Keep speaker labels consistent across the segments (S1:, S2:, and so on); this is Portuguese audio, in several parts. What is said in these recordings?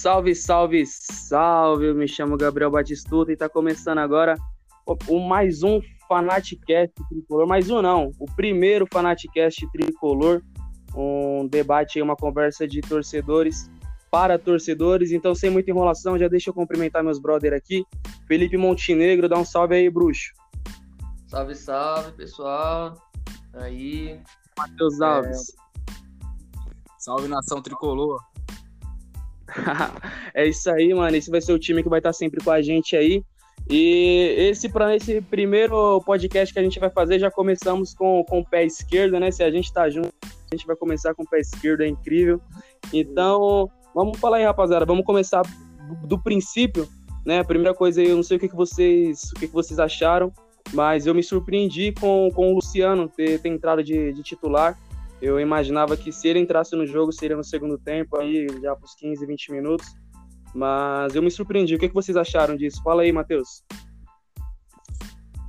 S1: Salve, salve, salve! Eu me chamo Gabriel Batistuta e está começando agora o, mais um Fanaticast Tricolor. Mais um não, o primeiro Fanaticast Tricolor. Um debate, uma conversa de torcedores para torcedores. Então, sem muita enrolação, já deixa eu cumprimentar meus brother aqui. Felipe Montenegro, dá um salve aí, bruxo.
S2: Salve, salve, pessoal. Aí.
S1: Matheus Alves. É...
S3: Salve, nação tricolor.
S1: é isso aí, mano. Esse vai ser o time que vai estar sempre com a gente aí. E esse para esse primeiro podcast que a gente vai fazer, já começamos com, com o pé esquerdo, né? Se a gente tá junto, a gente vai começar com o pé esquerdo, é incrível. Então, vamos falar aí, rapaziada. Vamos começar do, do princípio, né? A primeira coisa aí, eu não sei o que, que vocês, o que, que vocês acharam, mas eu me surpreendi com, com o Luciano ter, ter entrado de, de titular. Eu imaginava que se ele entrasse no jogo seria no segundo tempo, aí já para os 15, 20 minutos. Mas eu me surpreendi. O que, que vocês acharam disso? Fala aí, Matheus.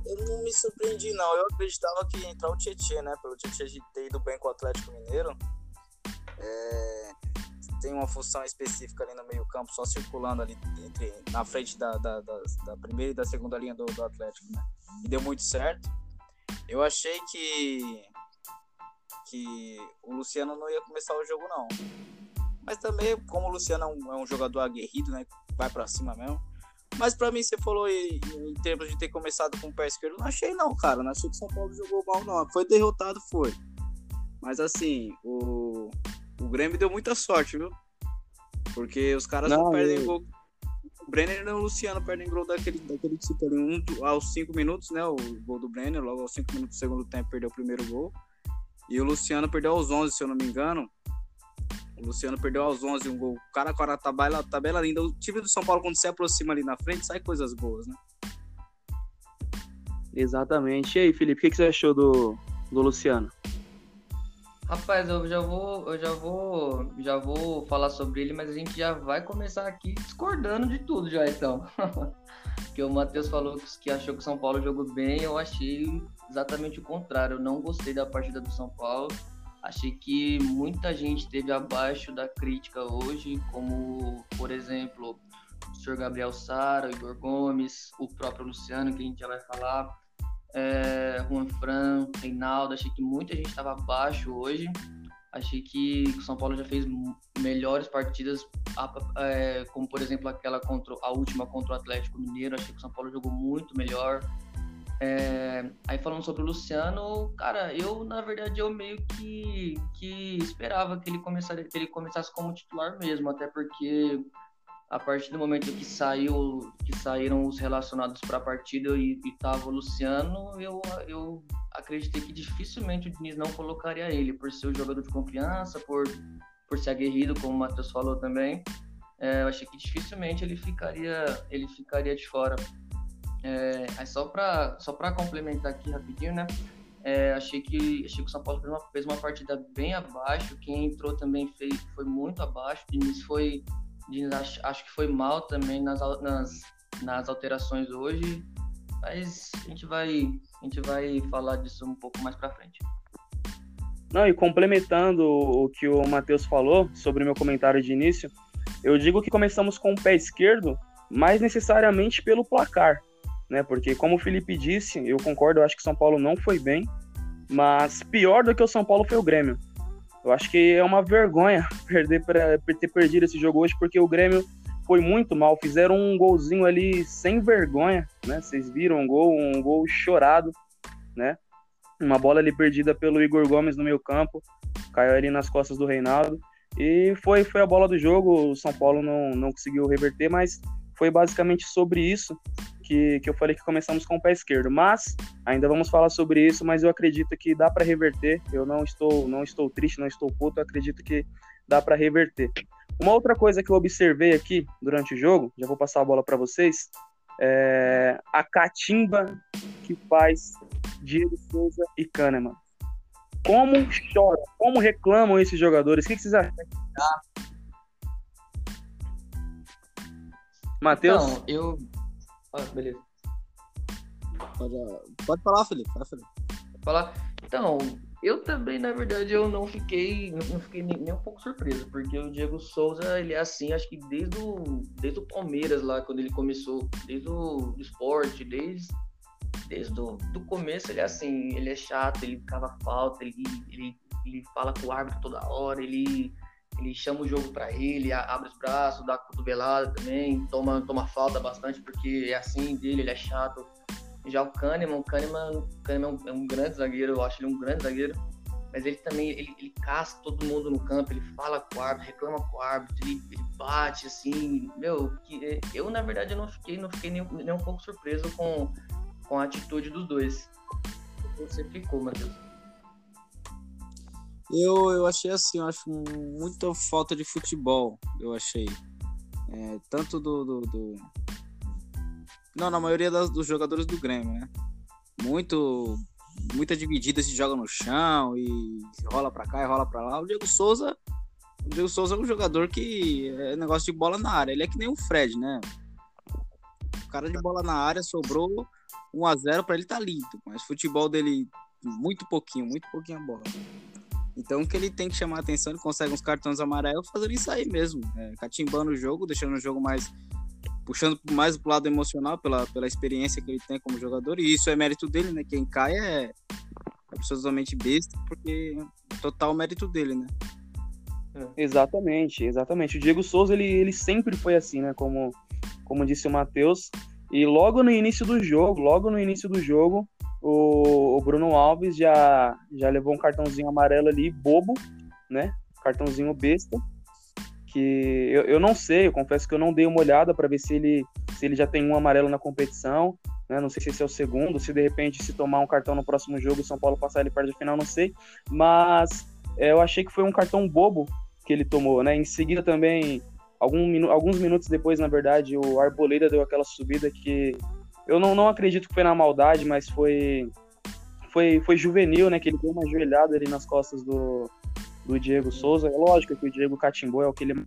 S3: Eu não me surpreendi, não. Eu acreditava que ia entrar o Tietchan, né? Pelo Tietchan ter ido bem com o Atlético Mineiro. É... Tem uma função específica ali no meio-campo, só circulando ali entre, na frente da, da, da, da primeira e da segunda linha do, do Atlético, né? E deu muito certo. Eu achei que que o Luciano não ia começar o jogo, não. Mas também, como o Luciano é um, é um jogador aguerrido, né? Vai para cima mesmo. Mas para mim, você falou em, em, termos de ter começado com o pé esquerdo, não achei não, cara. Não achei que o São Paulo jogou mal, não. Foi derrotado, foi. Mas assim, o, o Grêmio deu muita sorte, viu? Porque os caras não, não perdem eu... gol. O Brenner e o Luciano perdem gol daquele, daquele tipo ali. Um, aos 5 minutos, né? O gol do Brenner, logo aos 5 minutos do segundo tempo, perdeu o primeiro gol. E o Luciano perdeu aos 11, se eu não me engano. O Luciano perdeu aos 11 um gol. O cara com a tabela, tabela linda. O time do São Paulo, quando se aproxima ali na frente, sai coisas boas, né?
S1: Exatamente. E aí, Felipe, o que, que você achou do, do Luciano?
S2: Rapaz, eu já vou, eu já vou, já vou falar sobre ele, mas a gente já vai começar aqui discordando de tudo já, então. que o Matheus falou que achou que o São Paulo jogou bem, eu achei exatamente o contrário. Eu não gostei da partida do São Paulo. Achei que muita gente esteve abaixo da crítica hoje, como, por exemplo, o senhor Gabriel Sara, Igor Gomes, o próprio Luciano, que a gente já vai falar, é, Juan Fran, Reinaldo. Achei que muita gente estava abaixo hoje. Achei que o São Paulo já fez melhores partidas, é, como por exemplo aquela contra a última contra o Atlético Mineiro. Achei que o São Paulo jogou muito melhor. É, aí falando sobre o Luciano, cara, eu na verdade eu meio que, que esperava que ele, começasse, que ele começasse como titular mesmo, até porque a partir do momento que saiu que saíram os relacionados para a partida e, estava o Luciano, eu, eu acreditei que dificilmente o Diniz não colocaria ele, por ser o jogador de confiança, por, por ser aguerrido, como o Matheus falou também. É, eu achei que dificilmente ele ficaria, ele ficaria de fora. É, só para só complementar aqui rapidinho, né? É, achei, que, achei que o São Paulo fez uma, fez uma partida bem abaixo. Quem entrou também fez, foi muito abaixo. O Diniz foi. Diniz acho, acho que foi mal também nas, nas, nas alterações hoje. Mas a gente vai, a gente vai falar disso um pouco mais para frente.
S1: Não, e complementando o que o Matheus falou sobre o meu comentário de início, eu digo que começamos com o pé esquerdo, mais necessariamente pelo placar né? Porque como o Felipe disse, eu concordo, eu acho que São Paulo não foi bem, mas pior do que o São Paulo foi o Grêmio. Eu acho que é uma vergonha perder para ter perdido esse jogo hoje, porque o Grêmio foi muito mal. Fizeram um golzinho ali sem vergonha, né? Vocês viram um gol, um gol chorado, né? Uma bola ali perdida pelo Igor Gomes no meio campo, caiu ali nas costas do Reinaldo. E foi, foi a bola do jogo. O São Paulo não, não conseguiu reverter, mas foi basicamente sobre isso que, que eu falei que começamos com o pé esquerdo. Mas ainda vamos falar sobre isso, mas eu acredito que dá para reverter. Eu não estou, não estou triste, não estou puto, eu acredito que dá para reverter. Uma outra coisa que eu observei aqui durante o jogo, já vou passar a bola para vocês, é a catimba que faz Diego Souza e Kahneman. Como choram, como reclamam esses jogadores? O que, que vocês acham? Matheus? Então,
S2: eu, ah, beleza.
S3: Pode, pode falar, Felipe. Felipe.
S2: Pode falar. Então, Eu também, na verdade, eu não fiquei, não fiquei nem, nem, um pouco surpreso, porque o Diego Souza, ele é assim, acho que desde o, desde o Palmeiras lá, quando ele começou, desde o esporte, desde, desde o do começo, ele é assim, ele é chato, ele cava falta, ele, ele, ele fala com o árbitro toda hora, ele, ele chama o jogo para ele, abre os braços, dá cotovelada também, toma, toma falta bastante, porque é assim dele, ele é chato já o Kahneman, o Kahneman, o Kahneman é um grande zagueiro, eu acho ele um grande zagueiro, mas ele também, ele, ele todo mundo no campo, ele fala com o árbitro, reclama com o árbitro, ele, ele bate, assim, meu, que, eu na verdade não fiquei, não fiquei nem, nem um pouco surpreso com, com a atitude dos dois. Você ficou, Matheus?
S3: Eu, eu achei assim, eu acho muita falta de futebol, eu achei. É, tanto do, do, do não, na maioria das, dos jogadores do Grêmio, né? Muito. Muita dividida se joga no chão e rola pra cá e rola pra lá. O Diego Souza. O Diego Souza é um jogador que é negócio de bola na área. Ele é que nem o Fred, né? O cara de bola na área sobrou 1 a 0 para ele tá lindo, mas futebol dele muito pouquinho, muito pouquinho a bola. Então que ele tem que chamar a atenção, ele consegue uns cartões amarelos fazendo isso aí mesmo, é, catimbando o jogo, deixando o jogo mais puxando mais pro lado emocional pela, pela experiência que ele tem como jogador, e isso é mérito dele, né? Quem cai é absolutamente besta, porque é total mérito dele, né?
S1: É. Exatamente, exatamente. O Diego Souza, ele, ele sempre foi assim, né? Como, como disse o Matheus. E logo no início do jogo, logo no início do jogo, o, o Bruno Alves já, já levou um cartãozinho amarelo ali, bobo, né? Cartãozinho besta que eu, eu não sei, eu confesso que eu não dei uma olhada para ver se ele, se ele já tem um amarelo na competição, né? Não sei se esse é o segundo, se de repente se tomar um cartão no próximo jogo e São Paulo passar ele para a final, não sei. Mas é, eu achei que foi um cartão bobo que ele tomou, né? Em seguida também, algum alguns minutos depois, na verdade, o Arboleda deu aquela subida que eu não, não acredito que foi na maldade, mas foi foi, foi juvenil, né? Que ele deu uma joelhada ali nas costas do, do Diego Souza. É lógico que o Diego catimbou é o que ele.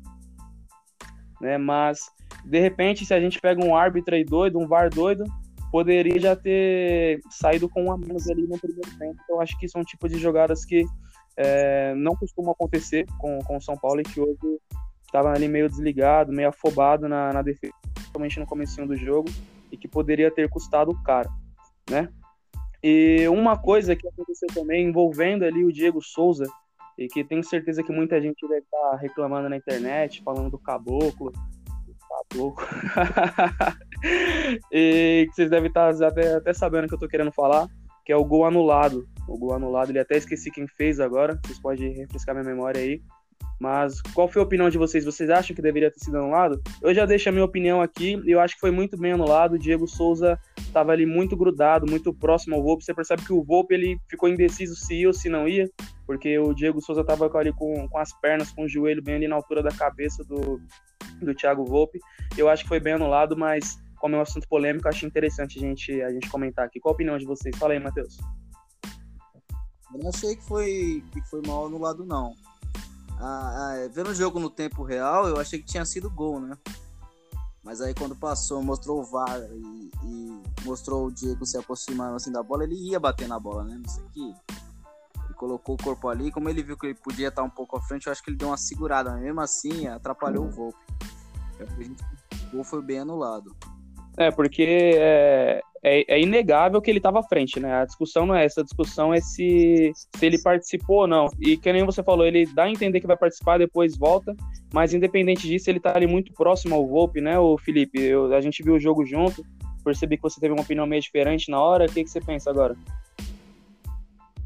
S1: Né, mas, de repente, se a gente pega um árbitro aí doido, um VAR doido, poderia já ter saído com um menos ali no primeiro tempo. Então, acho que são tipos de jogadas que é, não costumam acontecer com, com o São Paulo e que hoje estava ali meio desligado, meio afobado na, na defesa, principalmente no começo do jogo, e que poderia ter custado caro, né? E uma coisa que aconteceu também envolvendo ali o Diego Souza, e que tenho certeza que muita gente deve estar tá reclamando na internet, falando do caboclo. Caboclo. e que vocês devem estar tá até, até sabendo o que eu estou querendo falar, que é o gol anulado. O gol anulado, ele até esqueci quem fez agora, vocês podem refrescar minha memória aí. Mas qual foi a opinião de vocês? Vocês acham que deveria ter sido anulado? Eu já deixo a minha opinião aqui. Eu acho que foi muito bem anulado. O Diego Souza estava ali muito grudado, muito próximo ao Volpe. Você percebe que o Volpe ele ficou indeciso se ia ou se não ia, porque o Diego Souza estava ali com, com as pernas, com o joelho bem ali na altura da cabeça do, do Thiago Volpe. Eu acho que foi bem anulado, mas como é um assunto polêmico, acho interessante a gente, a gente comentar aqui. Qual a opinião de vocês? Fala aí, Matheus.
S3: Eu não achei que foi, que foi mal anulado, não. Ah, ah, vendo o jogo no tempo real, eu achei que tinha sido gol, né? Mas aí quando passou, mostrou o VAR e, e, mostrou o Diego se aproximando assim da bola, ele ia bater na bola, né? Não sei que. Ele colocou o corpo ali, como ele viu que ele podia estar um pouco à frente, eu acho que ele deu uma segurada. Mesmo assim, atrapalhou o Volpe. O gol foi bem anulado.
S1: É, porque é, é, é inegável que ele estava à frente, né? A discussão não é essa, a discussão é se, se ele participou ou não. E que nem você falou, ele dá a entender que vai participar, depois volta, mas independente disso, ele tá ali muito próximo ao Volpe, né, o Felipe? Eu, a gente viu o jogo junto, percebi que você teve uma opinião meio diferente na hora, o que, que você pensa agora?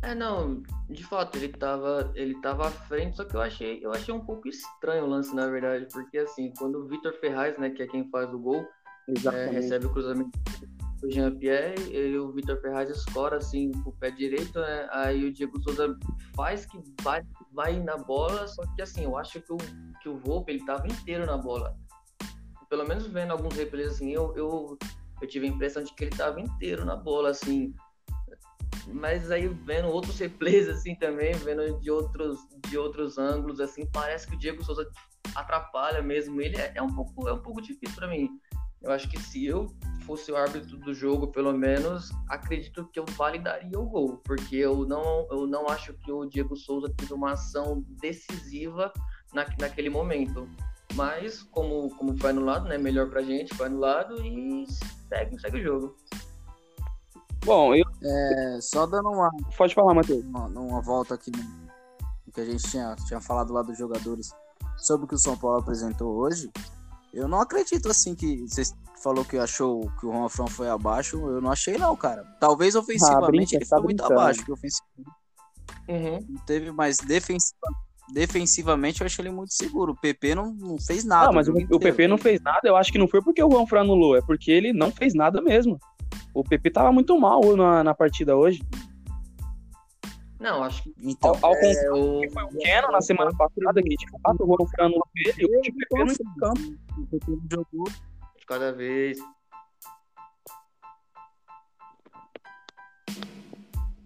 S2: É, não, de fato, ele tava, ele tava à frente, só que eu achei, eu achei um pouco estranho o lance, na verdade, porque assim, quando o Vitor Ferraz, né, que é quem faz o gol, é, recebe o cruzamento do Jean-Pierre e o Vitor Ferraz escora assim com o pé direito, né? Aí o Diego Souza faz que vai, vai na bola, só que assim, eu acho que o, que o Volpe ele tava inteiro na bola. Pelo menos vendo alguns replays assim, eu, eu, eu tive a impressão de que ele tava inteiro na bola, assim. Mas aí vendo outros replays assim também, vendo de outros, de outros ângulos, assim, parece que o Diego Souza atrapalha mesmo. Ele é, é um pouco, é um pouco difícil para mim Eu acho que se eu fosse o árbitro do jogo, pelo menos, acredito que eu validaria o gol, porque eu não, eu não acho que o Diego Souza teve uma ação decisiva na, naquele momento. Mas, como, como foi anulado, né? Melhor pra gente, foi anulado e segue, segue o jogo.
S1: Bom, eu.
S3: É, só dando uma.
S1: Pode falar, Matheus.
S3: Uma, uma volta aqui no, no, que a gente tinha, tinha falado lá dos jogadores sobre o que o São Paulo apresentou hoje. Eu não acredito assim que vocês falou que achou que o Juan Fran foi abaixo. Eu não achei, não, cara. Talvez ofensivamente ah, brinca, ele tá foi muito abaixo que ofensivamente. Uhum. Teve, mas defensivamente defensivamente eu achei ele muito seguro. O PP não, não fez nada.
S1: Não, mas o, o PP não fez nada, eu acho que não foi porque o Juan Fran anulou, é porque ele não fez nada mesmo. O PP tava muito mal na, na partida hoje.
S2: Não, acho que.
S1: Então, ao, ao é, o... foi o Keno na semana passada, que de fato o Juan Fran anulou ele, o PP não entrou campo. O
S2: jogou. De cada vez.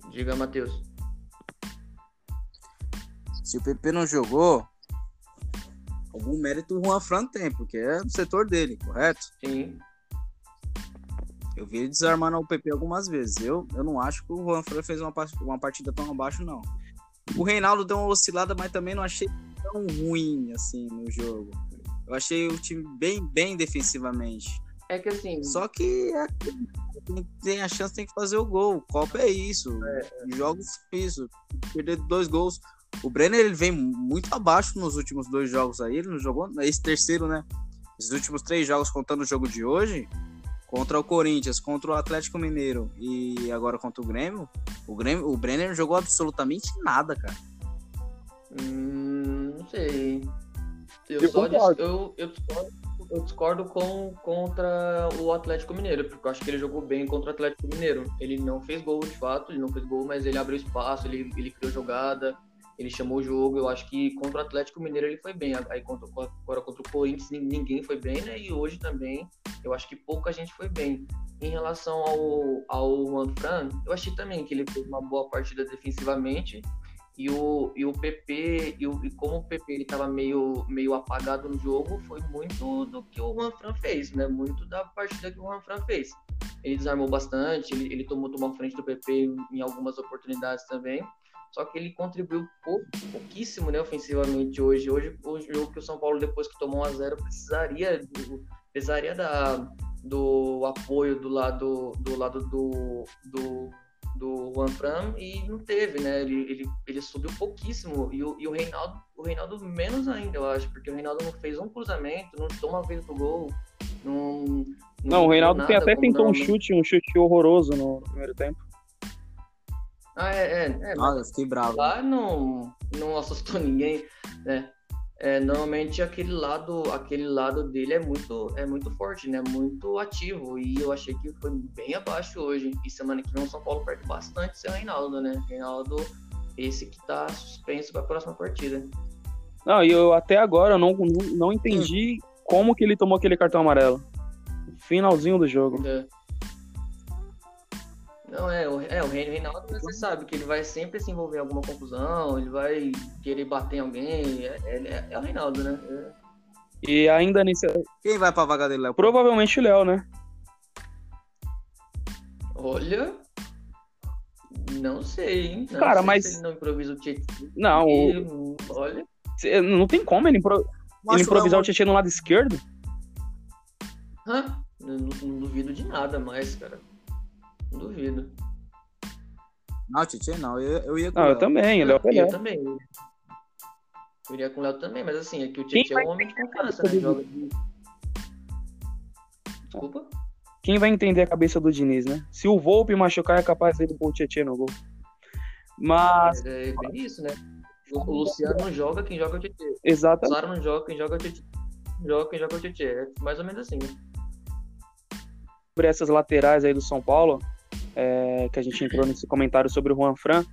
S2: Diga, Matheus.
S3: Se o PP não jogou, algum mérito o Juan Fran tem, porque é do setor dele, correto?
S2: Sim.
S3: Eu vi ele desarmando o PP algumas vezes. Eu, eu não acho que o Juan Fran fez uma, uma partida tão abaixo, não. O Reinaldo deu uma oscilada, mas também não achei tão ruim assim no jogo. Eu achei o time bem, bem defensivamente.
S2: É que assim.
S3: Só que é, quem tem a chance tem que fazer o gol. Copa é isso. É, é. Jogos isso. Perder dois gols. O Brenner ele vem muito abaixo nos últimos dois jogos aí. Ele não jogou esse terceiro, né? Esses últimos três jogos, contando o jogo de hoje, contra o Corinthians, contra o Atlético Mineiro e agora contra o Grêmio, o, Grêmio, o Brenner não jogou absolutamente nada, cara.
S2: Hum, não sei. Eu, eu só dis, eu, eu, discordo, eu discordo com, contra o Atlético Mineiro, porque eu acho que ele jogou bem contra o Atlético Mineiro. Ele não fez gol de fato, ele não fez gol, mas ele abriu espaço, ele, ele criou jogada ele chamou o jogo. Eu acho que contra o Atlético Mineiro ele foi bem. Aí contra, agora contra o Corinthians ninguém foi bem, né? E hoje também eu acho que pouca gente foi bem. Em relação ao, ao Juan eu achei também que ele fez uma boa partida defensivamente. E o, e o PP, e, o, e como o PP ele estava meio, meio apagado no jogo, foi muito do que o Juan fez, né? Muito da partida que o Juan fez. Ele desarmou bastante, ele, ele tomou, a frente do PP em algumas oportunidades também só que ele contribuiu pouco, pouquíssimo né, ofensivamente hoje. Hoje, o jogo que o São Paulo, depois que tomou 1 a 0 precisaria, do, precisaria da, do apoio do lado do, lado do, do, do Juan Fran e não teve, né? Ele, ele, ele subiu pouquíssimo e o, e o Reinaldo, o Reinaldo menos ainda, eu acho, porque o Reinaldo não fez um cruzamento, não toma uma vez pro gol. Não,
S1: não, não o Reinaldo tem, até tentou um chute, um chute horroroso no primeiro tempo.
S2: Ah, é, é. é
S3: ah, eu fiquei bravo.
S2: Lá não, não assustou ninguém, né? É, normalmente aquele lado, aquele lado dele é muito, é muito forte, né? Muito ativo. E eu achei que foi bem abaixo hoje. E semana que vem o São Paulo perde bastante sem o Reinaldo, né? Reinaldo, esse que tá suspenso para a próxima partida.
S1: Não, e eu até agora não, não, não entendi hum. como que ele tomou aquele cartão amarelo. Finalzinho do jogo. É.
S2: Não, é, o, é, o Reinaldo, você sabe que ele vai sempre se envolver em alguma confusão, ele vai querer bater em alguém. É, é, é o Reinaldo, né? É.
S1: E ainda nesse.
S3: Quem vai pra vaga dele, Léo?
S1: Provavelmente o Léo, né?
S2: Olha. Não sei, hein? Não
S1: Cara,
S2: sei
S1: mas.
S2: ele não improvisa o Tietchan.
S1: Não,
S2: o... olha.
S1: Não tem como ele, impro... ele improvisar o Tietchan no lado esquerdo?
S2: Hã? Não, não duvido de nada mais, cara. Duvido.
S3: Não, Tietchan não. Eu, eu ia
S1: com Não, eu também,
S2: o Léo Eu também. Eu iria com o Léo também, mas assim, é que o Tietchan é um homem de confiança, né? Joga de... Desculpa?
S1: Quem vai entender a cabeça do Diniz, né? Se o Volpe machucar, é capaz de pôr o Tietchan no gol. Mas.
S2: É, é bem isso, né? O Luciano não joga, quem joga é o Tietchan.
S1: Exato.
S2: O Sara não joga, quem joga é o Tietchan. Joga, quem joga é o Tietchan. É mais ou menos assim, né?
S1: Sobre essas laterais aí do São Paulo, é, que a gente entrou nesse comentário sobre o Juan Fran.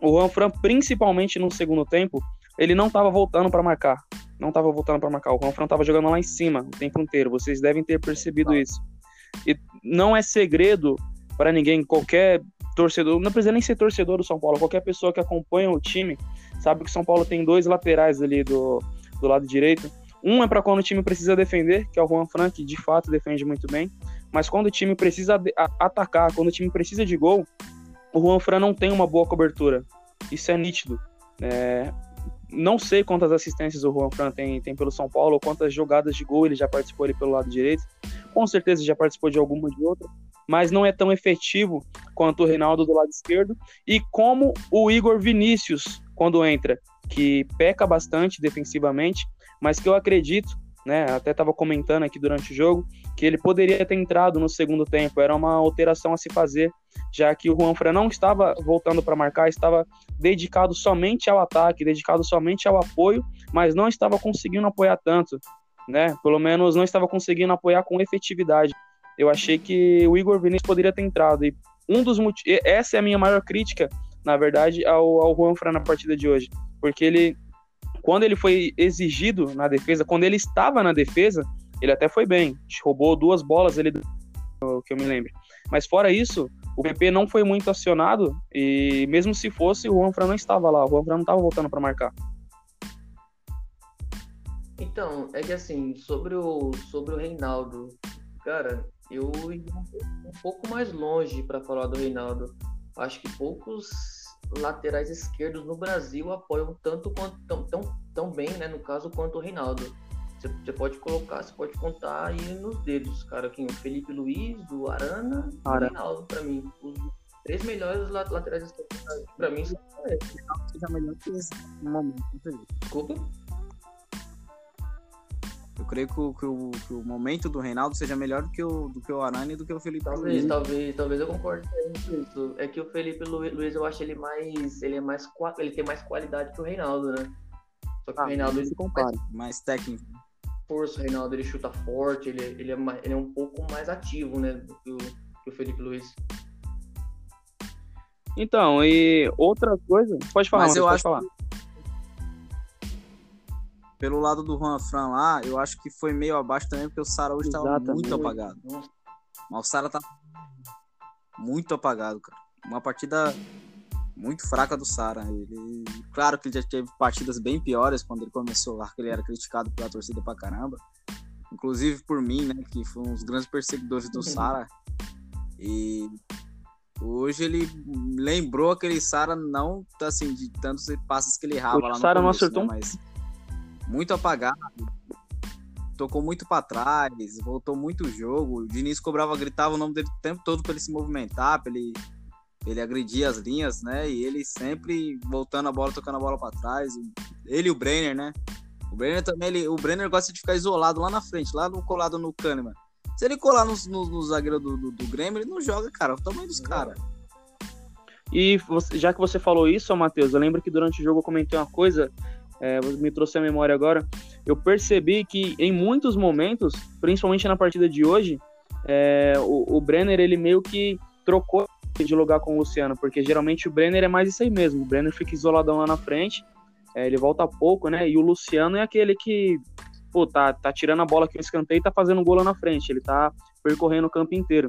S1: O Juan Fran, principalmente no segundo tempo, ele não estava voltando para marcar. Não estava voltando para marcar. O Juan Fran estava jogando lá em cima o tempo inteiro. Vocês devem ter percebido isso. E não é segredo para ninguém, qualquer torcedor, não precisa nem ser torcedor do São Paulo, qualquer pessoa que acompanha o time sabe que o São Paulo tem dois laterais ali do, do lado direito. Um é para quando o time precisa defender, que é o Juan Fran, que de fato defende muito bem. Mas quando o time precisa atacar, quando o time precisa de gol, o Juan Fran não tem uma boa cobertura. Isso é nítido. É, não sei quantas assistências o Juan Fran tem, tem pelo São Paulo, ou quantas jogadas de gol ele já participou ali pelo lado direito. Com certeza já participou de alguma de outra, mas não é tão efetivo quanto o Reinaldo do lado esquerdo. E como o Igor Vinícius, quando entra, que peca bastante defensivamente, mas que eu acredito, né, até estava comentando aqui durante o jogo, que ele poderia ter entrado no segundo tempo, era uma alteração a se fazer, já que o Juan Fran não estava voltando para marcar, estava dedicado somente ao ataque, dedicado somente ao apoio, mas não estava conseguindo apoiar tanto, né? Pelo menos não estava conseguindo apoiar com efetividade. Eu achei que o Igor Vinícius poderia ter entrado e um dos motivos, essa é a minha maior crítica, na verdade, ao, ao Juan Fran na partida de hoje, porque ele quando ele foi exigido na defesa, quando ele estava na defesa, ele até foi bem. Roubou duas bolas ele que eu me lembro. Mas fora isso, o PP não foi muito acionado e mesmo se fosse, o Juanfran não estava lá. O Juanfran não estava voltando para marcar.
S2: Então, é que assim, sobre o, sobre o Reinaldo, cara, eu um pouco mais longe para falar do Reinaldo. Acho que poucos laterais esquerdos no Brasil apoiam tanto quanto tão, tão, tão bem, né, no caso, quanto o Reinaldo. Você pode colocar, você pode contar aí nos dedos, cara, aqui o Felipe Luiz, do Arana e o Reinaldo, pra mim. Os três melhores laterais esquerdos pra mim são esses.
S3: seja melhor que esse momento.
S2: Desculpa?
S3: Eu creio que o, que, o, que o, momento do Reinaldo seja melhor do que o, do que o Arana e do que o Felipe
S2: talvez, Luiz. Talvez, talvez eu concorde com isso. É que o Felipe Luiz, eu acho ele mais. Ele é mais. Ele tem mais qualidade que o Reinaldo, né? Só que ah, o Reinaldo
S3: se compara. Mais, mais técnico.
S2: Força, o Reinaldo ele chuta forte, ele, ele, é, mais, ele é um pouco mais ativo, né? Do que o, Felipe Luiz.
S1: Então, e outra coisa. Pode falar,
S3: mas eu
S1: acho
S3: falar. Que pelo lado do Juan Fran lá, eu acho que foi meio abaixo também, porque o Sara hoje estava muito apagado. Mas o Sara tá muito apagado, cara. Uma partida muito fraca do Sara. Ele, claro que ele já teve partidas bem piores quando ele começou lá, que ele era criticado pela torcida pra caramba. Inclusive por mim, né, que foi um dos grandes perseguidores do Sara. E hoje ele lembrou aquele Sara não assim de tantos passes que ele errava lá no
S1: Sara não acertou
S3: né, mas muito apagado. Tocou muito para trás, voltou muito o jogo. O Diniz cobrava, gritava o nome dele o tempo todo para ele se movimentar, para ele, ele agredir as linhas, né? E ele sempre voltando a bola, tocando a bola para trás. Ele e o Brenner, né? O Brenner também, ele, o Brenner gosta de ficar isolado lá na frente, lá no colado no Kahneman. Se ele colar no, no, no zagueiro do, do, do, Grêmio, ele não joga, cara. O tamanho dos caras.
S1: E você, já que você falou isso, Matheus, eu lembro que durante o jogo eu comentei uma coisa é, me trouxe a memória agora, eu percebi que em muitos momentos, principalmente na partida de hoje, é, o, o, Brenner ele meio que trocou de lugar com o Luciano, porque geralmente o Brenner é mais isso aí mesmo, o Brenner fica isoladão lá na frente, é, ele volta pouco, né? E o Luciano é aquele que pô, tá, tá tirando a bola aqui no escanteio e tá fazendo gol lá na frente, ele tá percorrendo o campo inteiro.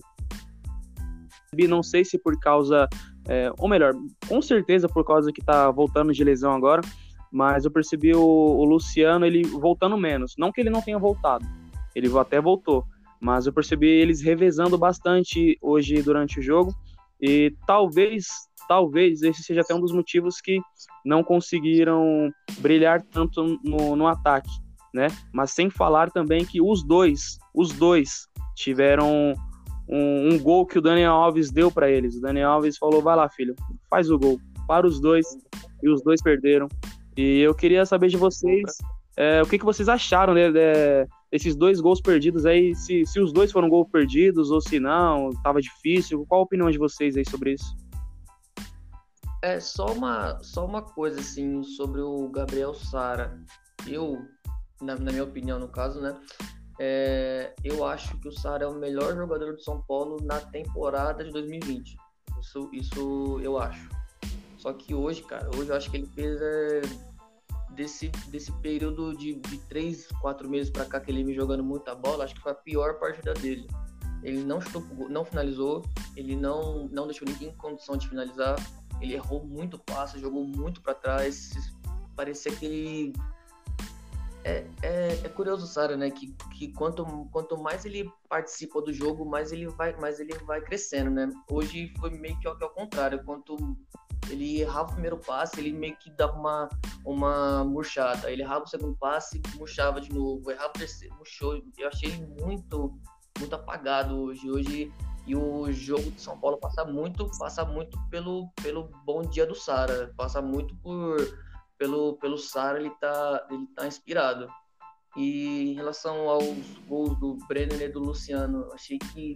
S1: Não sei se por causa, é, ou melhor, com certeza por causa que tá voltando de lesão agora, mas eu percebi o, o, Luciano ele voltando menos. Não que ele não tenha voltado, ele até voltou, mas eu percebi eles revezando bastante hoje durante o jogo e talvez, talvez esse seja até um dos motivos que não conseguiram brilhar tanto no, no ataque, né? Mas sem falar também que os dois, os dois tiveram um, um gol que o Daniel Alves deu para eles. O Daniel Alves falou: "Vai lá, filho, faz o gol". Para os dois e os dois perderam. E eu queria saber de vocês é, o que, que vocês acharam né, de, desses dois gols perdidos aí, se, se os dois foram gols perdidos ou se não, estava difícil. Qual a opinião de vocês aí sobre isso?
S2: É só uma, só uma coisa assim sobre o Gabriel Sara. Eu, na, na, minha opinião, no caso, né? É, eu acho que o Sara é o melhor jogador do São Paulo na temporada de 2020. Isso, isso eu acho. Só que hoje, cara, hoje eu acho que ele fez é, desse, desse período de, de três, quatro meses para cá que ele me jogando muita bola, acho que foi a pior partida dele. Ele não chutou, não finalizou, ele não, não deixou ninguém em condição de finalizar. Ele errou muito passe, jogou muito para trás. Parecia que ele é, é, é, curioso, Sara, né? Que, que quanto, quanto mais ele participa do jogo, mais ele vai, mais ele vai crescendo, né? Hoje foi meio que ao, que ao contrário. Quanto ele errava o primeiro passe, ele meio que dava uma, uma murchada. Ele errava o segundo passe, murchava de novo. Errava o terceiro, murchou. Eu achei ele muito, muito apagado hoje. Hoje e o jogo de São Paulo passa muito, passa muito pelo, pelo bom dia do Sara. Passa muito por pelo, pelo Sara, ele tá, ele tá inspirado. E em relação aos gols do Brenner e do Luciano, achei que,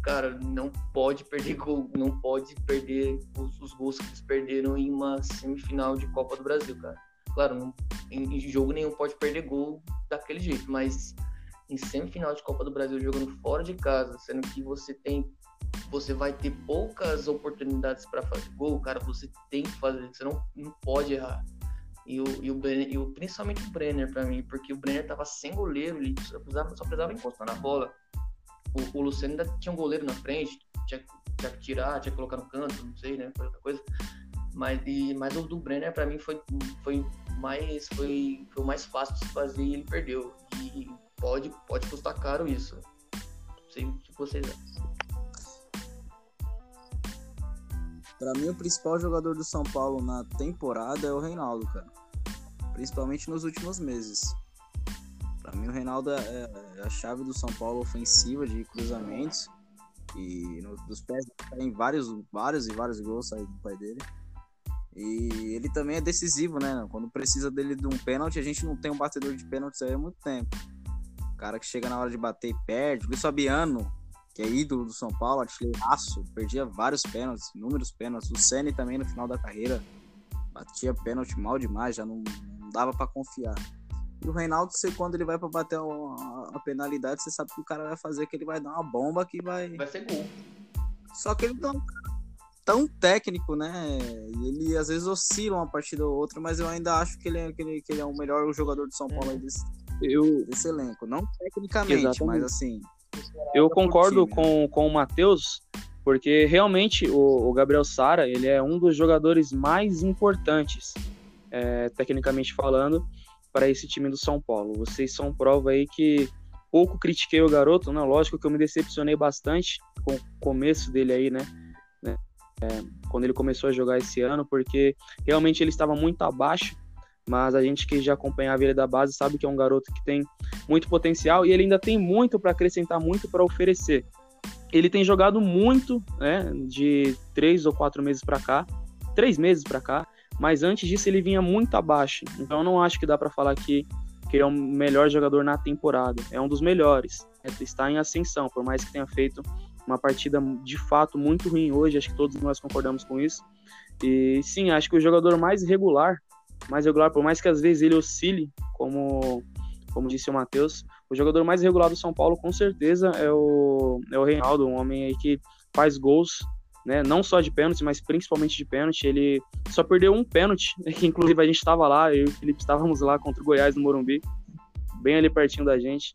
S2: cara, não pode perder gol, não pode perder os, os gols que eles perderam em uma semifinal de Copa do Brasil, cara. Claro, não, em, em jogo nenhum pode perder gol daquele jeito, mas em semifinal de Copa do Brasil jogando fora de casa, sendo que você tem você vai ter poucas oportunidades para fazer gol, cara, você tem que fazer, você não, não pode errar. E o, e o, Brenner, e o principalmente o Brenner para mim, porque o Brenner tava sem goleiro, ele só precisava, só precisava encostar na bola. O, o Luciano ainda tinha um goleiro na frente, tinha, tinha que tirar, tinha que colocar no canto, não sei, né, outra coisa. Mas, e, mas o do Brenner para mim foi, foi mais foi, foi o mais fácil de se fazer e ele perdeu. E pode, pode custar caro isso. Não sei o que vocês acham.
S3: Para mim, o principal jogador do São Paulo na temporada é o Reinaldo, cara. Principalmente nos últimos meses. Para mim, o Reinaldo é, é a chave do São Paulo ofensiva de cruzamentos. E no, dos pés tem vários, vários e vários gols saem do pai dele. E ele também é decisivo, né? Quando precisa dele de um pênalti, a gente não tem um batedor de pênalti aí há muito tempo. O cara que chega na hora de bater e perde. Luiz Fabiano que é ídolo do São Paulo, artilheiraço, perdia vários pênaltis, inúmeros pênaltis. O Ceni também no final da carreira batia pênalti mal demais, já não, não dava para confiar. E o Reinaldo, você, quando ele vai para bater a, a, penalidade, você sabe que o cara vai fazer, que ele vai dar uma bomba que vai.
S2: Vai ser gol.
S3: Só que ele não tão técnico, né? Ele às vezes oscila uma partida ou outra, mas eu ainda acho que ele é, que ele, que ele é o melhor jogador do São Paulo é. desse, eu... desse elenco. Não tecnicamente, Exatamente. mas assim,
S1: eu concordo com, com o Matheus, porque realmente o, o, Gabriel Sara ele é um dos jogadores mais importantes, é, tecnicamente falando, para esse time do São Paulo. Vocês são prova aí que pouco critiquei o garoto, né? Lógico que eu me decepcionei bastante com o começo dele aí, né? É, quando ele começou a jogar esse ano, porque realmente ele estava muito abaixo mas a gente que já acompanhava ele da base sabe que é um garoto que tem muito potencial e ele ainda tem muito para acrescentar, muito para oferecer. Ele tem jogado muito, né, de três ou quatro meses para cá, três meses para cá, mas antes disso ele vinha muito abaixo. Então eu não acho que dá para falar que, que ele é o melhor jogador na temporada. É um dos melhores. É, está em ascensão, por mais que tenha feito uma partida de fato muito ruim hoje, acho que todos nós concordamos com isso. E sim, acho que o jogador mais regular mais regular, por mais que às vezes ele oscile, como, como disse o Matheus, o jogador mais regular do São Paulo com certeza é o, é o Reinaldo, um homem aí que faz gols, né, não só de pênalti, mas principalmente de pênalti. Ele só perdeu um pênalti, que inclusive a gente estava lá, eu e o Felipe estávamos lá contra o Goiás no Morumbi, bem ali pertinho da gente.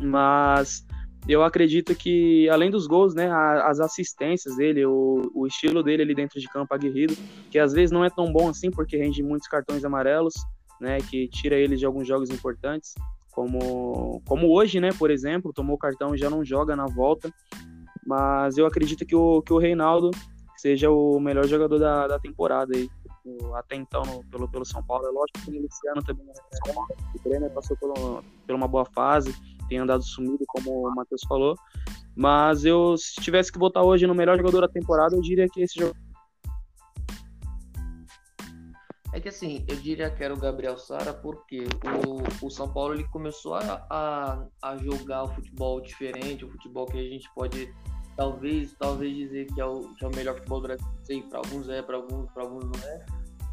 S1: Mas eu acredito que, além dos gols, né, as assistências dele, o, o estilo dele ali dentro de campo aguerrido, que às vezes não é tão bom assim, porque rende muitos cartões amarelos, né, que tira ele de alguns jogos importantes, como, como hoje, né, por exemplo, tomou cartão e já não joga na volta, mas eu acredito que o, que o Reinaldo seja o melhor jogador da, da temporada aí, até então no, pelo, pelo São Paulo. É lógico que o Luciano também é, o Brenner passou por, por uma boa fase, tem andado sumido, como o Matheus falou. Mas eu, se tivesse que votar hoje no melhor jogador da temporada, eu diria que esse jogador.
S2: É que assim, eu diria que era o Gabriel Sara, porque o, o São Paulo ele começou a, a, a jogar o futebol diferente, o futebol que a gente pode talvez talvez dizer que é o, que é o melhor futebol do Brasil. Sei, para alguns é, para alguns, alguns não é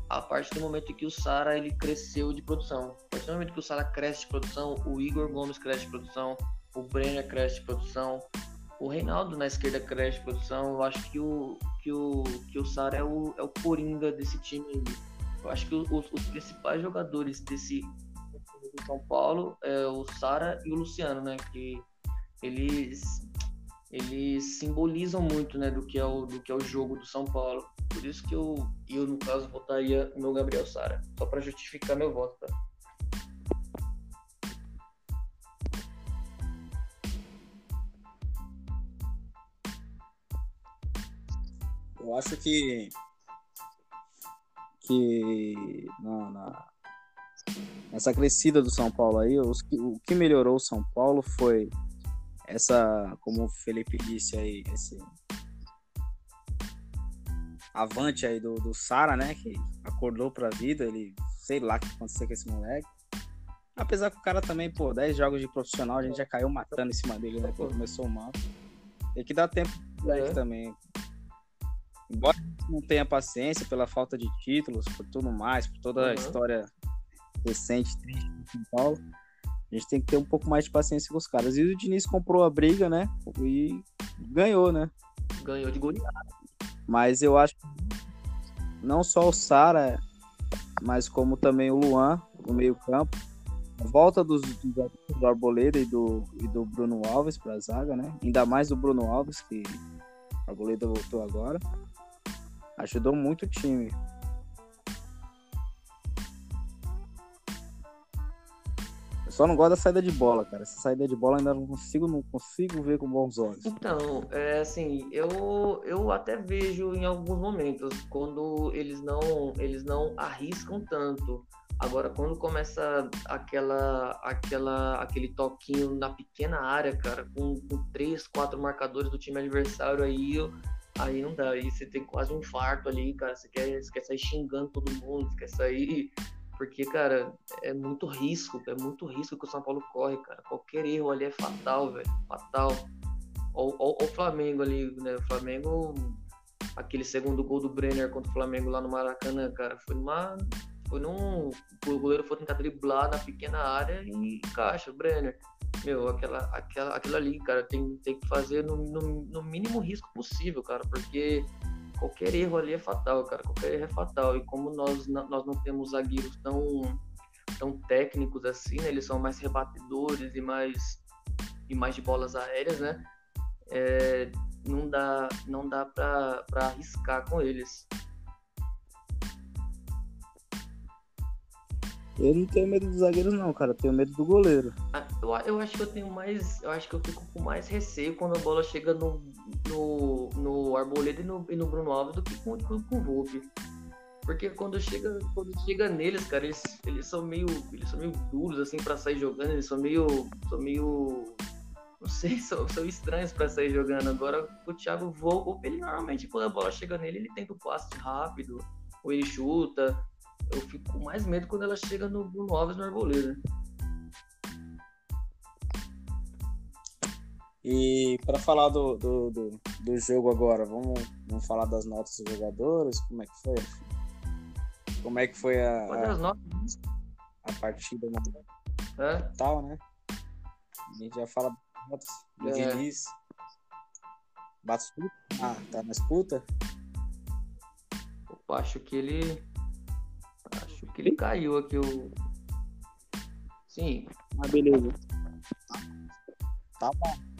S2: a partir do momento que o Sara ele cresceu de produção. A partir do momento que o Sara cresce de produção, o Igor Gomes cresce de produção, o Brenner cresce de produção, o Reinaldo na esquerda cresce de produção. Eu acho que o que o que o Sara é o, é o coringa desse time. Eu acho que os, os principais jogadores desse do São Paulo é o Sara e o Luciano, né? Que eles eles simbolizam muito, né, do que é o do que é o jogo do São Paulo. Por isso que eu eu no caso votaria no Gabriel Sara, só para justificar meu voto, tá?
S3: Eu acho que que na, nessa crescida do São Paulo aí, os, o que melhorou o São Paulo foi essa, como o Felipe disse aí, esse avante aí do, do Sara, né? Que acordou pra vida, ele sei lá o que aconteceu com esse moleque. Apesar que o cara também, pô, 10 jogos de profissional, a gente já caiu matando em cima dele, né? Quando começou mal. Tem que dar tempo pro moleque é. também. Embora não tenha paciência pela falta de títulos, por tudo mais, por toda uhum. a história recente, triste do São Paulo, a gente tem que ter um pouco mais de paciência com os caras. E o Diniz comprou a briga, né? E ganhou, né?
S2: Ganhou de goleada.
S3: Mas eu acho que não só o Sara, mas como também o Luan no meio-campo. A volta dos, do Arboleda e do, e do Bruno Alves para a zaga, né? Ainda mais do Bruno Alves, que o Arboleda voltou agora. Ajudou muito o time. Só não gosto da saída de bola, cara. Essa saída de bola ainda não consigo, não consigo ver com bons olhos.
S2: Então, é assim, eu, eu até vejo em alguns momentos quando eles não eles não arriscam tanto. Agora, quando começa aquela, aquela, aquele toquinho na pequena área, cara, com, com três, quatro marcadores do time adversário, aí, aí não dá. Aí você tem quase um infarto ali, cara. Você quer, você quer sair xingando todo mundo, você quer sair porque, cara, é muito risco, é muito risco que o São Paulo corre, cara. Qualquer erro ali é fatal, velho. Fatal. O Flamengo ali, né? O Flamengo, aquele segundo gol do Brenner contra o Flamengo lá no Maracanã, cara, foi numa. Foi num. O goleiro foi tentar driblar na pequena área e caixa, Brenner. Meu, aquela, aquela, aquilo ali, cara, tem, tem que fazer no, no, no mínimo risco possível, cara, porque qualquer erro ali é fatal, cara. Qualquer erro é fatal. E como nós, nós não temos zagueiros tão, tão técnicos assim, né? Eles são mais rebatedores e mais, e mais de bolas aéreas, né? É, não dá, não dá pra arriscar com eles.
S3: Eu não tenho medo dos zagueiros, não, cara. Eu tenho medo do goleiro.
S2: Ah, eu, eu, acho que eu tenho mais. Eu acho que eu fico com mais receio quando a bola chega no, no, no Arboleda e no, e no Bruno Alves do que com, com, com o Volpe. Porque quando chega, quando chega neles, cara, eles, eles são meio. Eles são meio duros assim para sair jogando, eles são meio. São meio. Não sei, são, são estranhos para sair jogando. Agora o Thiago Volpe, ele normalmente quando a bola chega nele, ele tenta o passe rápido, ou ele chuta eu fico com mais medo quando ela chega no Bruno Alves no Arboleda.
S3: E para falar do, do, do, do, jogo agora, vamos, vamos falar das notas dos jogadores? Como é que foi? Como é que foi a, a, a partida no é? tal, né? A gente já fala das notas do é. Diniz. Ah, tá na escuta?
S2: Opa, acho que ele que ele caiu aqui o. Sim.
S1: Ah, beleza.
S3: Tá bom.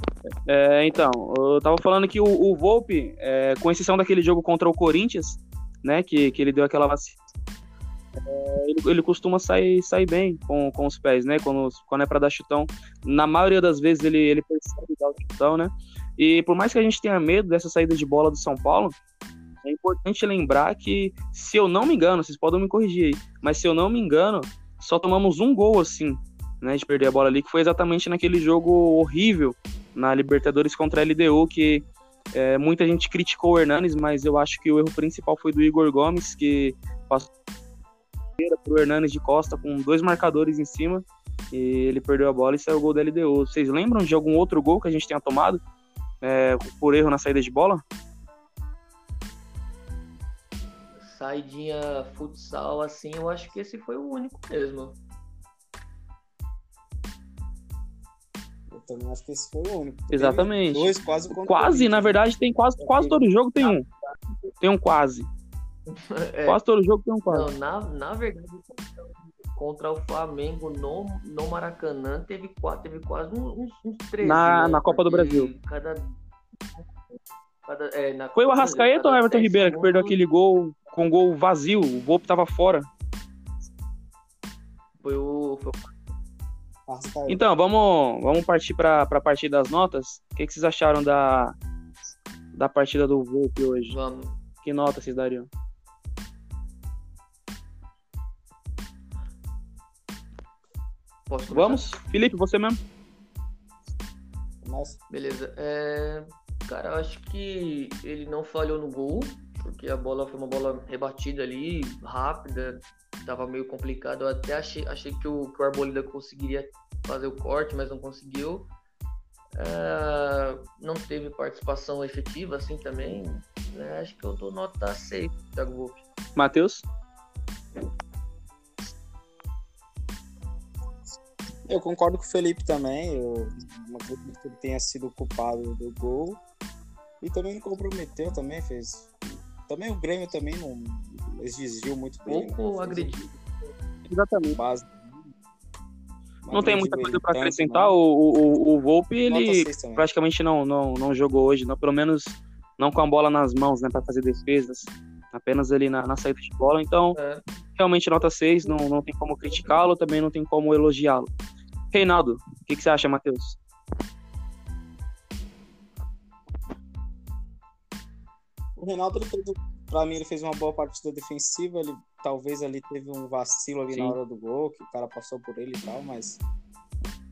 S1: É, então, eu tava falando que o, o Volpe, é, com exceção daquele jogo contra o Corinthians, né, que, que ele deu aquela vacina, é, ele, ele, costuma sair, sair bem com, com os pés, né, quando, quando é para dar chutão. Na maioria das vezes ele, ele percebe dar o chutão, né, e por mais que a gente tenha medo dessa saída de bola do São Paulo, é importante lembrar que, se eu não me engano, vocês podem me corrigir aí, mas se eu não me engano, só tomamos um gol assim, né, de perder a bola ali, que foi exatamente naquele jogo horrível na Libertadores contra a LDU, que é, muita gente criticou o Hernanes, mas eu acho que o erro principal foi do Igor Gomes, que passou para o Hernanes de Costa com dois marcadores em cima, e ele perdeu a bola e saiu o gol da LDU. Vocês lembram de algum outro gol que a gente tenha tomado é, por erro na saída de bola?
S2: Saidinha futsal, assim, eu acho que esse foi o único mesmo.
S3: Eu também acho que esse foi o único.
S1: Exatamente.
S3: dois quase
S1: Quase, na verdade, tem quase, quase todo jogo tem um. Tem um quase. É. Quase todo jogo tem um quase.
S2: Não, na, na verdade, contra o Flamengo no, no Maracanã, teve, teve quase uns, uns três.
S1: Na, né? na Copa do Brasil.
S2: Cada Cada, é,
S1: Foi o Arrascaeta ou o Everton Ribeiro que perdeu aquele gol com gol vazio? O Volpe tava fora.
S2: Foi o. Foi
S1: o... Então, vamos, vamos partir para a partida das notas. O que, que vocês acharam da, da partida do Volpe hoje?
S2: Vamos.
S1: Que nota vocês dariam? Vamos? Felipe, você mesmo?
S2: Beleza. É, Cara, eu acho que ele não falhou no gol, porque a bola foi uma bola rebatida ali, rápida, tava meio complicado. Eu até achei, achei que, o, que o Arboleda conseguiria fazer o corte, mas não conseguiu. É, não teve participação efetiva assim também. né? Acho que eu dou nota 6, Thiago Volpe.
S1: Matheus?
S3: Eu concordo com o Felipe também. Eu não acredito que ele tenha sido culpado do gol. E também não comprometeu, também fez. Também o Grêmio também não exigiu muito dele. né?
S2: Pouco
S3: Fez
S2: agredido.
S1: Exatamente.
S3: base.
S1: Não tem muita coisa para acrescentar.
S3: não.
S1: O, o, o Volpe, ele praticamente não, não, não jogou hoje, não, pelo menos não com a bola nas mãos, né, para fazer defesas. Apenas ali na, na saída de bola. Então,
S2: É.
S1: realmente nota 6, não, não tem como criticá-lo, também não tem como elogiá-lo. Reinaldo, o que, que você acha, Matheus?
S3: O Reinaldo, pra mim, ele fez uma boa partida defensiva. Ele talvez ali teve um vacilo ali
S1: Sim.
S3: na hora do gol, que o cara passou por ele e tal, mas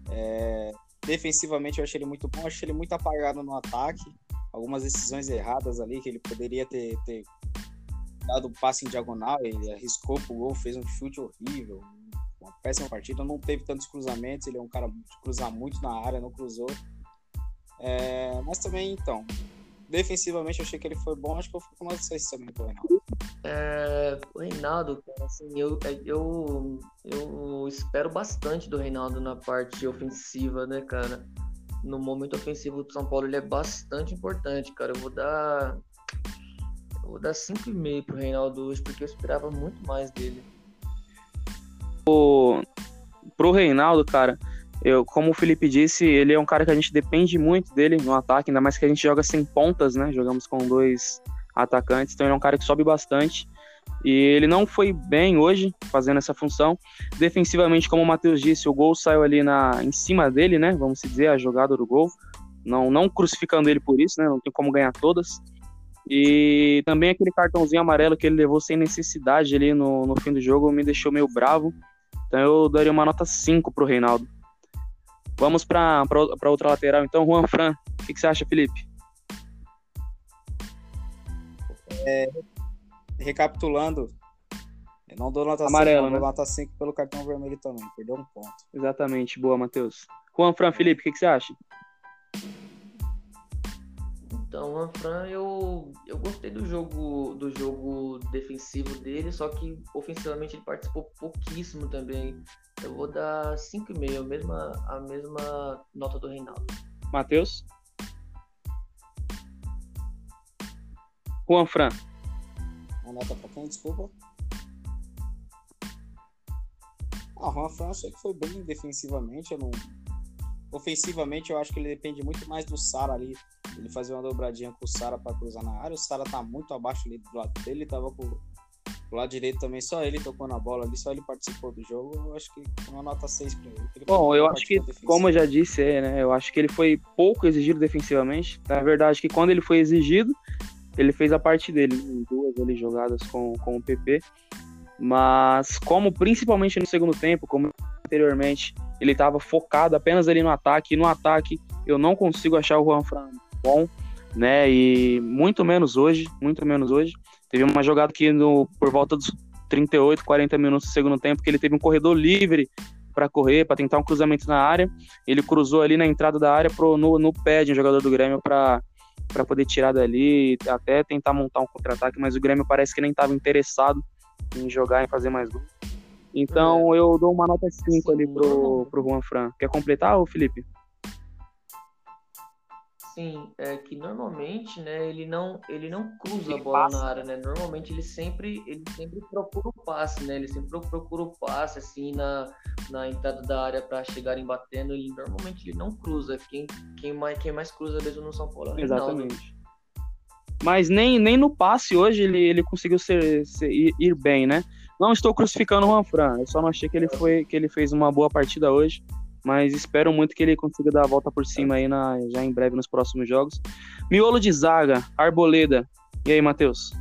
S3: é, defensivamente eu achei ele muito bom. Achei ele muito apagado no ataque. Algumas decisões erradas ali que ele poderia ter, ter dado um passe em diagonal. Ele arriscou pro gol, fez um chute horrível. Uma péssima partida. Não teve tantos cruzamentos. Ele é um cara de cruzar muito na área, não cruzou. É, mas também, então, defensivamente eu achei que ele foi bom, acho que eu fui com nota 6 também pro Reinaldo.
S2: É, o Reinaldo, cara, assim, eu, eu, eu espero bastante do Reinaldo na parte ofensiva, né, cara? No momento ofensivo do São Paulo, ele é bastante importante, cara. Eu vou dar. Eu vou dar 5,5 pro Reinaldo hoje, porque eu esperava muito mais dele.
S1: Pro Reinaldo, cara, eu, como o Felipe disse, ele é um cara que a gente depende muito dele no ataque, ainda mais que a gente joga sem pontas, né? Jogamos com dois atacantes, então ele é um cara que sobe bastante. E ele não foi bem hoje fazendo essa função. Defensivamente, como o Matheus disse, o gol saiu ali na, em cima dele, né? Vamos dizer, a jogada do gol. Não, não crucificando ele por isso, né? Não tem como ganhar todas. E também aquele cartãozinho amarelo que ele levou sem necessidade ali no, no fim do jogo me deixou meio bravo. Então eu daria uma nota 5 pro Reinaldo. Vamos para outra lateral, então. Juan Fran, o que, que você acha, Felipe?
S3: Recapitulando, eu não dou nota
S1: Amarelo,
S3: 5, eu dou
S1: né?
S3: nota 5 pelo cartão vermelho também, perdeu um ponto.
S1: Exatamente, boa, Matheus. Juan Fran, Felipe, o que, que você acha?
S2: Então, o Anfran, eu, eu gostei do jogo, do jogo defensivo dele, só que ofensivamente ele participou pouquíssimo também. Eu vou dar 5,5, a mesma, a mesma nota do Reinaldo.
S1: Matheus? Juan Fran,
S3: Uma nota pra quem? Desculpa. Ah, o Juan Fran eu achei que foi bem defensivamente. Eu não... Ofensivamente, eu acho que ele depende muito mais do Sara ali. Ele fazer uma dobradinha com o Sara pra cruzar na área. O Sara tá muito abaixo ali do lado dele. Tava com o lado direito também, só ele tocou na bola ali, só ele participou do jogo. Eu acho que uma nota 6 pra ele. Ele
S1: Bom, eu acho que,
S3: defensiva.
S1: como eu já disse, é, né, eu acho que ele foi pouco exigido defensivamente. Na verdade, que quando ele foi exigido, ele fez a parte dele, em duas ali jogadas com, com o PP. Mas como principalmente no segundo tempo, como anteriormente, ele estava focado apenas ali no ataque, e no ataque eu não consigo achar o Juan Fran bom, né? E muito menos hoje, muito menos hoje. Teve uma jogada que no, por volta dos 38, 40 minutos do segundo tempo, que ele teve um corredor livre para correr, para tentar um cruzamento na área. Ele cruzou ali na entrada da área pro, no, no pé de um jogador do Grêmio para para poder tirar dali, até tentar montar um contra-ataque, mas o Grêmio parece que nem estava interessado em jogar, em fazer mais gol. Então eu dou uma nota 5 ali pro, pro Juan Fran. Quer completar, ô Felipe?
S2: Sim, é que normalmente, né, ele não, ele não cruza
S1: Ele
S2: a bola
S1: passa.
S2: na área, né? Normalmente ele sempre, ele sempre procura o passe, né? Ele sempre procura o passe assim na, na entrada da área para chegarem batendo. Ele normalmente ele não cruza. Quem, quem mais, quem mais cruza mesmo no São Paulo é.
S1: Exatamente. Mas nem, nem no passe hoje ele, ele conseguiu ser, ser- ir, ir bem, né? Não estou crucificando o Juan Fran, eu só não achei que ele, foi, que ele fez uma boa partida hoje, mas espero muito que ele consiga dar a volta por cima aí na, já em breve nos próximos jogos. Miolo de zaga, Arboleda. E aí, Matheus?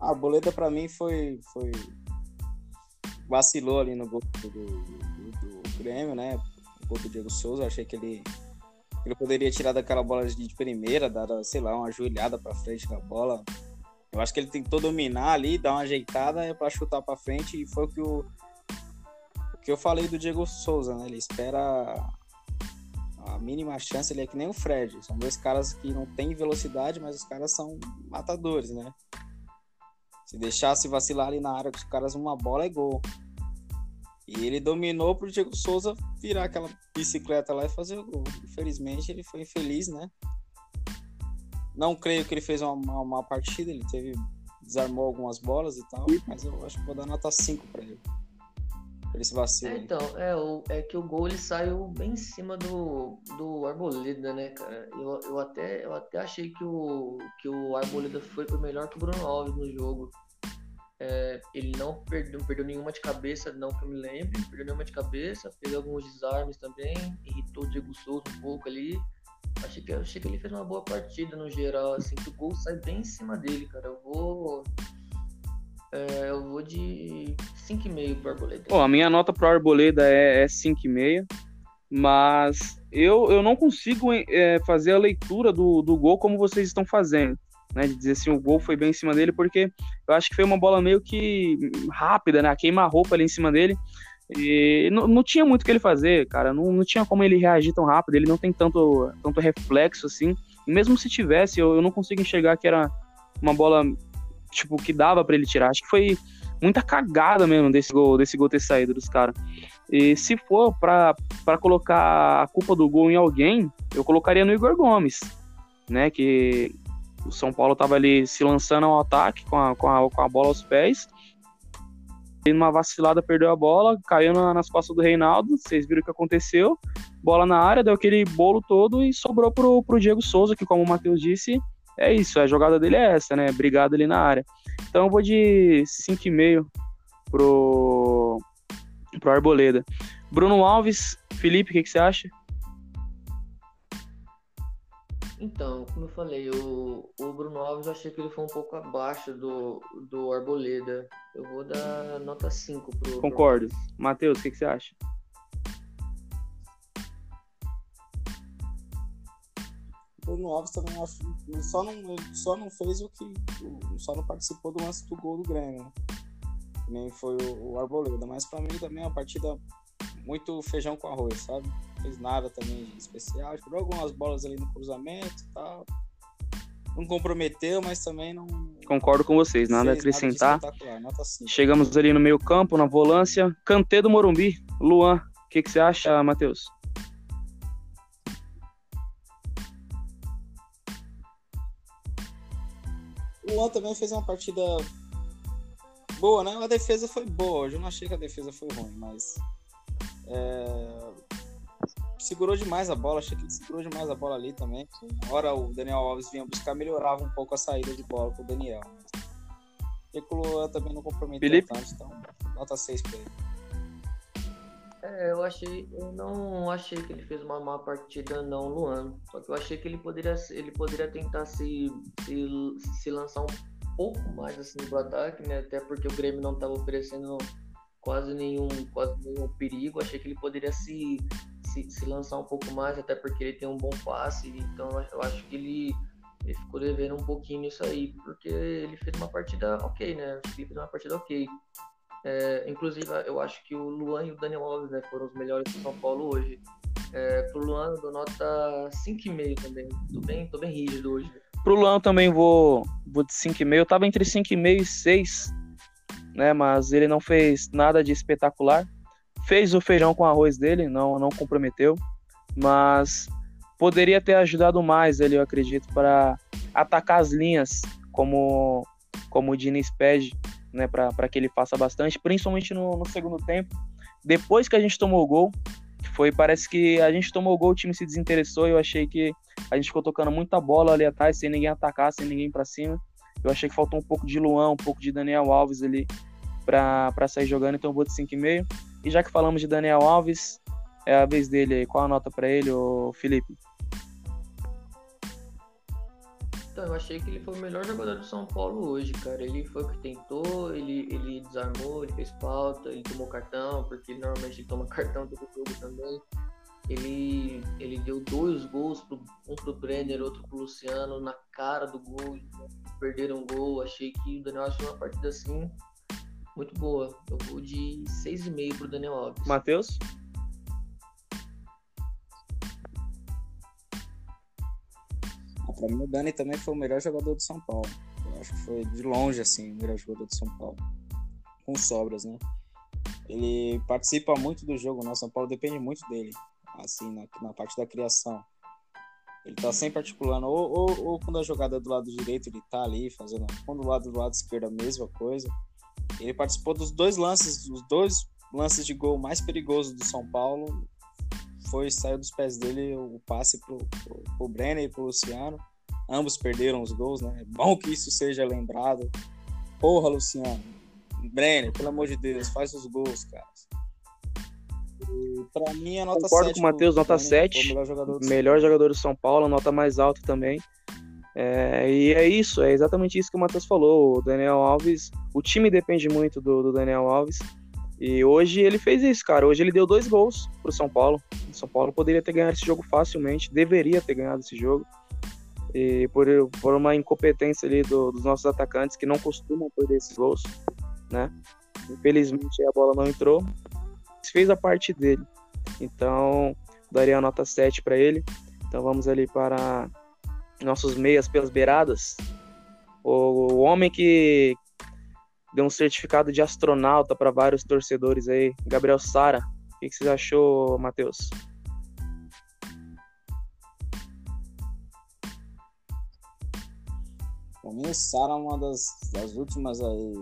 S3: Ah, a boleta para mim foi, foi. Vacilou ali no gol do, do, do Grêmio, né? O gol do Diego Souza. Achei que ele, ele poderia tirar daquela bola de primeira, dar, sei lá, uma joelhada para frente da bola. Eu acho que ele tentou dominar ali, dar uma ajeitada para chutar para frente e foi o que o que eu falei do Diego Souza, né? Ele espera a mínima chance, ele é que nem o Fred. São dois caras que não têm velocidade, mas os caras são matadores, né? Se deixasse vacilar ali na área com os caras, uma bola é gol. E ele dominou pro Diego Souza virar aquela bicicleta lá e fazer o gol. Infelizmente ele foi infeliz, né? Não creio que ele fez uma, uma, uma partida, ele teve desarmou algumas bolas e tal, mas eu acho que vou dar nota 5 para ele. Pra esse vacilo.
S2: É, então, é, o, é que o gol ele saiu bem em cima do, do Arboleda, né, cara? Eu, eu, até, eu até achei que o, que o Arboleda foi melhor que o Bruno Alves no jogo. É, ele não perdeu, não perdeu nenhuma de cabeça, não que eu me lembre, perdeu nenhuma de cabeça, fez alguns desarmes também, irritou o Diego Souza um pouco ali. Achei que, achei que ele fez uma boa partida no geral, assim, que o gol sai bem em cima dele, cara. Eu vou. É, eu vou de 5,5 pro Arboleda.
S1: Pô, a minha nota pro Arboleda é, é 5,5, mas eu, eu não consigo é, fazer a leitura do, do gol como vocês estão fazendo. Né, de dizer assim, o gol foi bem em cima dele, porque eu acho que foi uma bola meio que rápida, né? Queima-roupa ali em cima dele. E não, não tinha muito o que ele fazer, cara. Não, não tinha como ele reagir tão rápido. Ele não tem tanto, tanto reflexo assim. E mesmo se tivesse, eu, eu não consigo enxergar que era uma bola tipo que dava para ele tirar. Acho que foi muita cagada mesmo desse gol, desse gol ter saído dos caras. E se for para colocar a culpa do gol em alguém, eu colocaria no Igor Gomes, né? Que o São Paulo tava ali se lançando ao ataque com a, com a, com a bola aos pés numa vacilada perdeu a bola, caiu nas costas do Reinaldo, vocês viram o que aconteceu. Bola na área, deu aquele bolo todo e sobrou pro, pro Diego Souza, que como o Matheus disse, é isso, a jogada dele é essa, né? Brigado ali na área. Então eu vou de 5,5 pro, pro Arboleda. Bruno Alves, Felipe, o que, que você acha?
S2: Então, como eu falei, o, o Bruno Alves eu achei que ele foi um pouco abaixo do, do Arboleda. Eu vou dar nota 5 pro.
S1: Concordo. Matheus, o que, que você acha?
S3: O Bruno Alves também só não, ele só não fez o que. Só não participou do lance do gol do Grêmio. Né? Nem foi o, o Arboleda. Mas pra mim também é uma partida muito feijão com arroz, sabe? Fez nada também de especial. Tirou algumas bolas ali no cruzamento e tal. Não comprometeu, mas também não.
S1: Concordo com vocês, nada a acrescentar. Nada Chegamos ali no meio campo, na volância. Cantê do Morumbi. Luan, o que, que você acha, Matheus?
S3: O Luan também fez uma partida boa, né? A defesa foi boa. Hoje eu não achei que a defesa foi ruim, mas. É segurou demais a bola, achei que ele segurou demais a bola ali também. Uma hora o Daniel Alves vinha buscar, melhorava um pouco a saída de bola pro Daniel. E o Luan também não comprometeu
S1: Felipe?
S3: tanto, então nota 6 pra ele.
S2: É, eu achei, eu não achei que ele fez uma má partida não, Luan. Só que eu achei que ele poderia, ele poderia tentar se, se, se lançar um pouco mais assim pro ataque, né? Até porque o Grêmio não estava oferecendo quase nenhum, quase nenhum perigo. Achei que ele poderia se se, se, lançar um pouco mais, até porque ele tem um bom passe, então eu acho que ele, ele ficou devendo um pouquinho nisso aí, porque ele fez uma partida ok, né? Ele fez uma partida ok. É, inclusive, eu acho que o Luan e o Daniel Alves né, foram os melhores do São Paulo hoje. É, pro Luan, eu dou nota 5,5 também. Tô bem, tô bem rígido hoje.
S1: Pro Luan também vou, vou de 5,5. Eu tava entre 5,5 e 6, né? Mas ele não fez nada de espetacular fez o feijão com arroz dele, não, não comprometeu, mas poderia ter ajudado mais ele, eu acredito, para atacar as linhas, como, como o Diniz pede, né, para que ele faça bastante, principalmente no, no, segundo tempo. Depois que a gente tomou o gol, foi, parece que a gente tomou o gol, o time se desinteressou, eu achei que a gente ficou tocando muita bola ali atrás, sem ninguém atacar, sem ninguém para cima. Eu achei que faltou um pouco de Luan, um pouco de Daniel Alves ali para sair jogando, então eu vou de 5,5. E já que falamos de Daniel Alves, é a vez dele aí. Qual a nota para ele, o Felipe?
S2: Então, eu achei que ele foi o melhor jogador do São Paulo hoje, cara. Ele foi o que tentou, ele, ele desarmou, ele fez falta, ele tomou cartão, porque normalmente ele toma cartão todo jogo também. Ele, ele deu dois gols, pro, um pro Brenner, outro pro Luciano, na cara do gol, perderam um gol. Achei que o Daniel foi uma partida assim muito boa. Eu vou de 6,5 pro Daniel Alves.
S1: Matheus?
S3: Pra mim, o Dani também foi o melhor jogador do São Paulo. Eu acho que foi de longe, assim, o melhor jogador do São Paulo. Com sobras, né? Ele participa muito do jogo, né? O São Paulo depende muito dele, assim, na, na parte da criação. Ele tá sempre articulando, ou, ou, ou, quando a jogada é do lado direito, ele tá ali fazendo. Quando do lado do lado esquerdo, a mesma coisa. Ele participou dos dois lances, os dois lances de gol mais perigosos do São Paulo foi saiu dos pés dele o passe pro, pro, pro Brenner e pro Luciano. Ambos perderam os gols, né? É bom que isso seja lembrado. Porra, Luciano. Brenner, pelo amor de Deus, faz os gols, cara. Pra mim, a nota
S1: Concordo 7. com o Matheus, nota 7. Melhor jogador, do, melhor jogador do São Paulo, nota mais alta também. É, e é isso, é exatamente isso que o Matheus falou. O Daniel Alves, o time depende muito do, do Daniel Alves. E hoje ele fez isso, cara. Hoje ele deu dois gols pro São Paulo. O São Paulo poderia ter ganhado esse jogo facilmente, deveria ter ganhado esse jogo. E por, por uma incompetência ali do, dos nossos atacantes que não costumam perder esses gols, né? Infelizmente a bola não entrou. Fez a parte dele. Então, daria a nota 7 para ele. Então vamos ali para nossos meias pelas beiradas. O, homem que, deu um certificado de astronauta para vários torcedores aí. Gabriel Sara, o que, que você achou, Matheus?
S3: Pra mim, Sara é uma das, das últimas aí.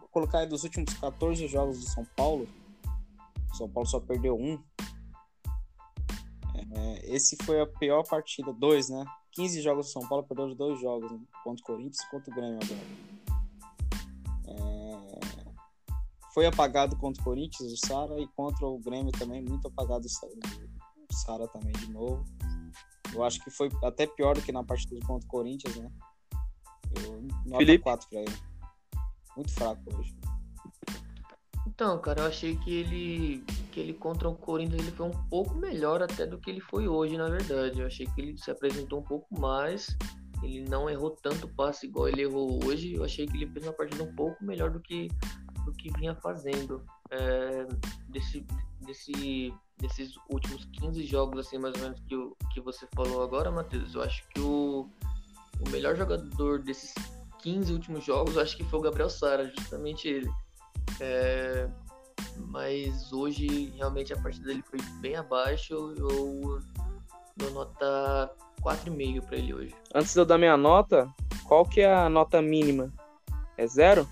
S3: Vou colocar aí dos últimos 14 jogos do São Paulo. O São Paulo só perdeu um. É, esse foi a pior partida, dois, né? 15 jogos do São Paulo, perdeu os dois jogos, né? contra o Corinthians e contra o Grêmio agora. foi apagado contra o Corinthians, o Sara, e contra o Grêmio também, muito apagado o Sara também de novo. Eu acho que foi até pior do que na partida contra o Corinthians, né? Eu nota Felipe. 4 pra ele. Muito fraco hoje.
S2: Então, cara, eu achei que ele que ele contra o Corinthians ele foi um pouco melhor até do que ele foi hoje, na verdade. Eu achei que ele se apresentou um pouco mais. Ele não errou tanto passe igual ele errou hoje. Eu achei que ele fez uma partida um pouco melhor do que do que vinha fazendo é, desse, desse, desses últimos 15 jogos, assim, mais ou menos, que, o, que você falou agora, Matheus. Eu acho que o, o melhor jogador desses 15 últimos jogos, acho que foi o Gabriel Sara, justamente ele. É, mas hoje, realmente, a partida dele foi bem abaixo. Eu dou nota 4,5 para ele hoje.
S1: Antes de eu dar minha nota, qual que é a nota mínima? É zero?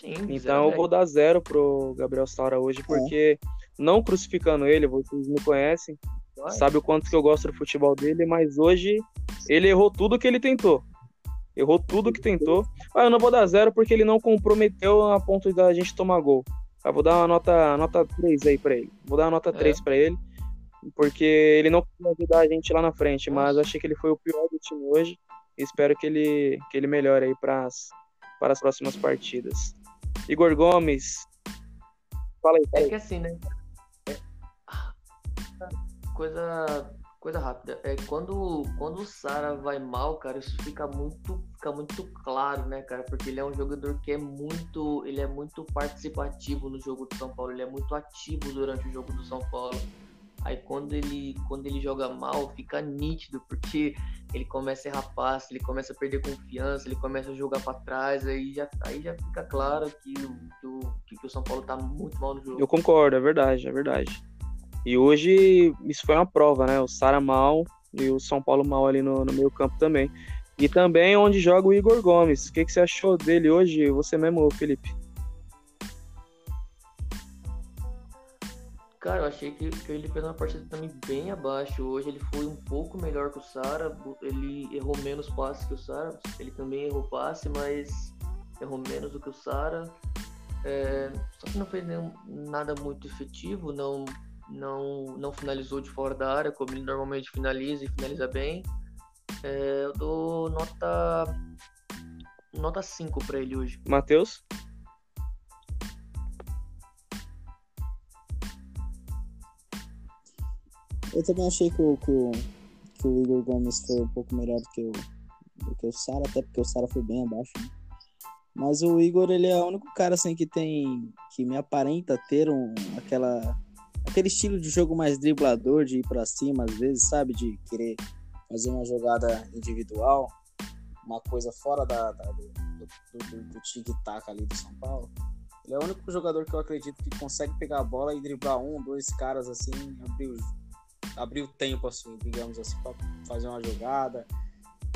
S1: Sim, então eu vou dar zero pro Gabriel Saura hoje, porque é. não crucificando ele, vocês me conhecem, Vai. sabe o quanto que eu gosto do futebol dele, mas hoje ele errou tudo que ele tentou. Errou tudo que tentou. Ah, eu não vou dar zero porque ele não comprometeu a ponto da gente tomar gol. Eu vou dar uma nota, nota 3 aí pra ele. Vou dar uma nota é. 3 pra ele. Porque ele não conseguiu ajudar a gente lá na frente, mas achei que ele foi o pior do time hoje. Espero que ele, que ele melhore aí para as próximas partidas. Igor Gomes. Fala aí.
S2: Fala aí. É que assim, né? É... Coisa, coisa rápida. É quando, quando o Sara vai mal, cara, isso fica muito, fica muito claro, né, cara? Porque ele é um jogador que é muito, ele é muito participativo no jogo do São Paulo. Ele é muito ativo durante o jogo do São Paulo. Aí quando ele, quando ele joga mal, fica nítido, porque ele começa a errar passe, ele começa a perder confiança, ele começa a jogar para trás, aí já, aí já fica claro que, que, que, o São Paulo tá muito mal no jogo.
S1: Eu concordo, é verdade, é verdade. E hoje isso foi uma prova, né? O Sara mal e o São Paulo mal ali no, no meio campo também. E também onde joga o Igor Gomes. O que, que você achou dele hoje? Você mesmo, Felipe?
S2: Cara, eu achei que, que ele fez uma partida também bem abaixo. Hoje ele foi um pouco melhor que o Sara. Ele errou menos passes que o Sara. Ele também errou passe, mas errou menos do que o Sara. É, só que não fez nenhum, nada muito efetivo. Não, não, não finalizou de fora da área, como ele normalmente finaliza e finaliza bem. É, eu dou nota nota 5 para ele hoje.
S1: Matheus?
S3: Eu também achei que o, que o, que o Igor Gomes foi um pouco melhor do que o, do que o Sara, até porque o Sara foi bem abaixo. Né? Mas o Igor, ele é o único cara assim que tem. que me aparenta ter um, aquela. Aquele estilo de jogo mais driblador, de ir pra cima às vezes, sabe? De querer fazer uma jogada individual, uma coisa fora da, da do, do, do, do tic-tac ali do São Paulo. Ele é o único jogador que eu acredito que consegue pegar a bola e driblar um, dois caras assim, abrir o abrir o tempo, assim, digamos assim, para fazer uma jogada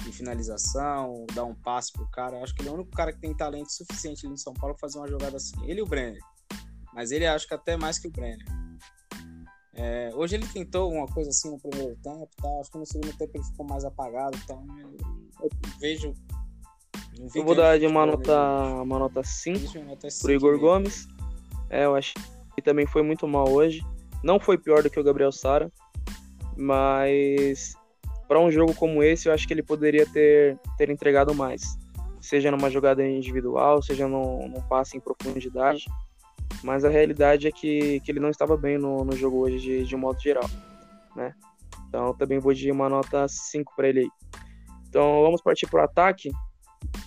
S3: de finalização, dar um passe pro cara. Eu acho que ele é o único cara que tem talento suficiente ali no São Paulo pra fazer uma jogada assim. Ele e o Brenner. Mas ele acho que até mais que o Brenner. É, hoje ele tentou uma coisa assim no primeiro tempo, tá? acho que no segundo tempo ele ficou mais apagado, então eu, vejo.
S1: Eu vou dar de uma nota, uma nota 5 pro Igor Gomes. É, eu acho que também foi muito mal hoje. Não foi pior do que o Gabriel Sara. Mas para um jogo como esse, eu acho que ele poderia ter, ter entregado mais. Seja numa jogada individual, seja num, num passe em profundidade. Mas a realidade é que, que ele não estava bem no, no jogo hoje, de, de modo geral. Né? Então também vou de uma nota 5 para ele aí. Então vamos partir para o ataque.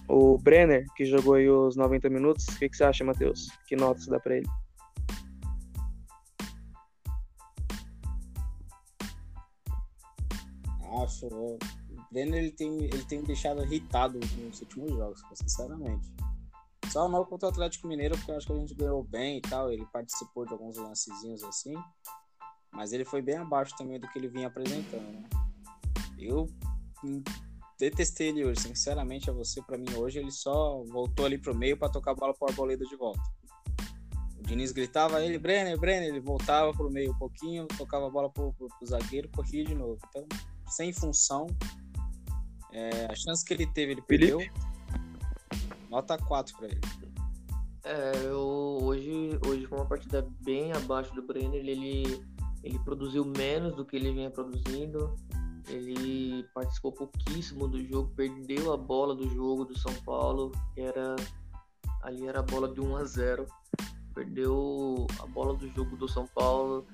S1: O Brenner, que jogou aí os 90 minutos, o que, que você acha, Matheus? Que nota você dá para ele?
S3: acho. O Brenner ele tem, ele tem me deixado irritado nos últimos jogos, sinceramente. Só mal contra o Atlético Mineiro, porque eu acho que a gente ganhou bem e tal. Ele participou de alguns lancezinhos assim. Mas ele foi bem abaixo também do que ele vinha apresentando, né? Eu detestei ele hoje, sinceramente a você, para mim hoje ele só voltou ali pro meio para tocar a bola pro Arboleda de volta. O Diniz gritava ele, Brenner, Brenner, ele voltava pro meio um pouquinho, tocava a bola pro, pro, pro zagueiro, corria de novo. Então, sem função. É, a chance que ele teve, ele perdeu. Nota 4 para ele.
S2: É, eu hoje, hoje foi uma partida bem abaixo do Brenner. Ele, ele produziu menos do que ele vinha produzindo. Ele participou pouquíssimo do jogo, perdeu a bola do jogo do São Paulo, era ali era a bola de 1 a 0. Perdeu a bola do jogo do São Paulo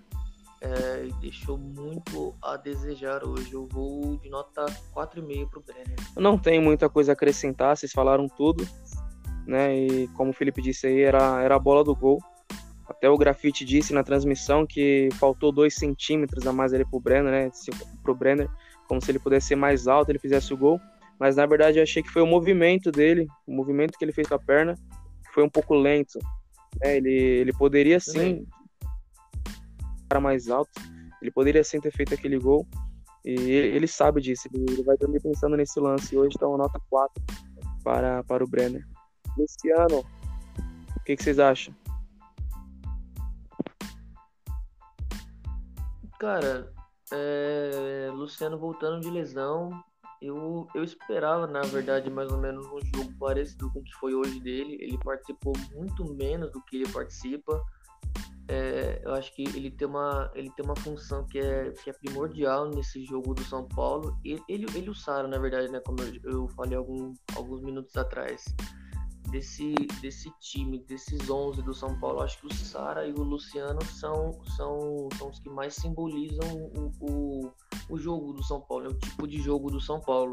S2: é, deixou muito a desejar hoje. Eu vou de nota 4,5 para o Brenner.
S1: Não tem muita coisa a acrescentar, vocês falaram tudo. Né? E como o Felipe disse aí, era, era a bola do gol. Até o Grafite disse na transmissão que faltou 2 centímetros a mais ali pro Brenner, né? Pro Brenner, como se ele pudesse ser mais alto, ele fizesse o gol. Mas na verdade eu achei que foi o movimento dele, o movimento que ele fez com a perna, que foi um pouco lento. Né? Ele, ele poderia sim cara mais alto. Ele poderia sim ter feito aquele gol. E ele, ele sabe disso. Ele, vai dormir pensando nesse lance. Hoje está uma nota 4 para, para o Brenner. Luciano, o que, que vocês acham?
S2: Cara, é, Luciano voltando de lesão, eu, eu esperava, na verdade, mais ou menos um jogo parecido com o que foi hoje dele. Ele participou muito menos do que ele participa. É, eu acho que ele tem uma ele tem uma função que é, que é primordial nesse jogo do São Paulo. Ele ele, ele o Sara na verdade né? Como eu, eu falei algum, alguns minutos atrás desse desse time desses 11 do São Paulo acho que o Sara e o Luciano são são, são os que mais simbolizam o, o, o jogo do São Paulo é o tipo de jogo do São Paulo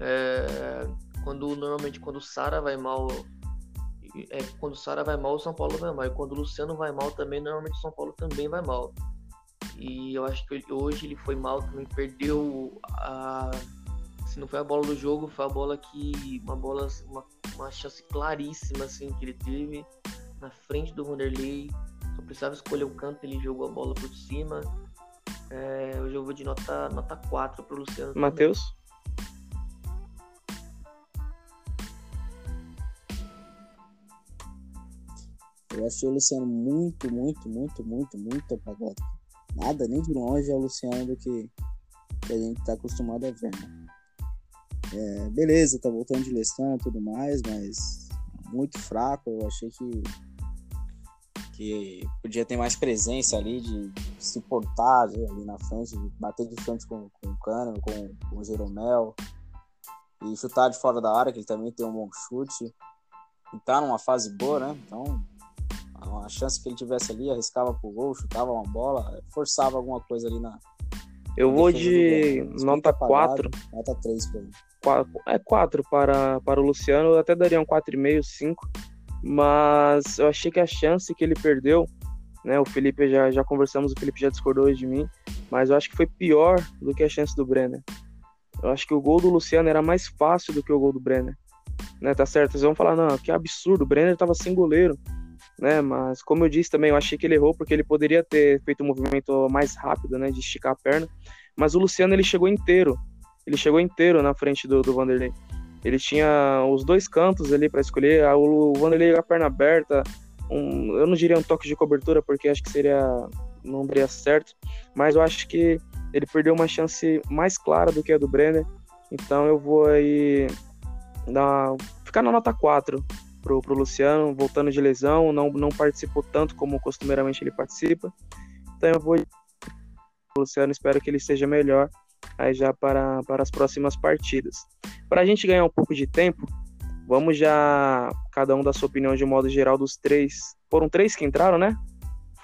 S2: é, quando normalmente quando o Sara vai mal é, quando o Sara vai mal, o São Paulo vai mal. E quando o Luciano vai mal também, normalmente o São Paulo também vai mal. E eu acho que hoje ele foi mal também, perdeu a. Se não foi a bola do jogo, foi a bola que. Uma bola, uma, uma chance claríssima assim que ele teve na frente do Vanderlei. Só precisava escolher o canto, ele jogou a bola por cima. É, hoje eu vou de nota, nota 4 pro Luciano.
S1: Matheus?
S3: Eu achei o Luciano muito, muito, muito, muito, muito apagado. Nada, nem de longe é o Luciano do que, que a gente tá acostumado a ver. Né? É, beleza, tá voltando de lesão e tudo mais, mas muito fraco. Eu achei que, que podia ter mais presença ali, de se portar ali na frente, de bater de frente com, com o Cano, com, com o Jeromel, e chutar de fora da área, que ele também tem um bom chute. E tá numa fase boa, né? Então, a chance que ele tivesse ali, arriscava pro gol, chutava uma bola, forçava alguma coisa ali na.
S1: Eu vou de nota 4.
S3: Nota 3 pra ele.
S1: É 4 para, para o Luciano, eu até daria um 4,5, 5 mas eu achei que a chance que ele perdeu, né, o Felipe já, já conversamos, o Felipe já discordou hoje de mim, mas eu acho que foi pior do que a chance do Brenner. Eu acho que o gol do Luciano era mais fácil do que o gol do Brenner. Né, tá certo? Vocês vão falar, não, que absurdo, o Brenner tava sem goleiro, né? Mas como eu disse também, eu achei que ele errou porque ele poderia ter feito um movimento mais rápido, né, de esticar a perna. Mas o Luciano ele chegou inteiro, ele chegou inteiro na frente do, do Vanderlei. Ele tinha os dois cantos ali para escolher. O Vanderlei a perna aberta. Um, eu não diria um toque de cobertura, porque acho que seria. não daria certo. Mas eu acho que ele perdeu uma chance mais clara do que a do Brenner. Então eu vou aí. Dar, ficar na nota 4 pro, pro Luciano, voltando de lesão. Não, não participou tanto como costumeiramente ele participa. Então eu vou. Luciano, espero que ele seja melhor aí já para, para as próximas partidas. Para a gente ganhar um pouco de tempo, vamos já cada um dar sua opinião de modo geral dos três. Foram três que entraram, né?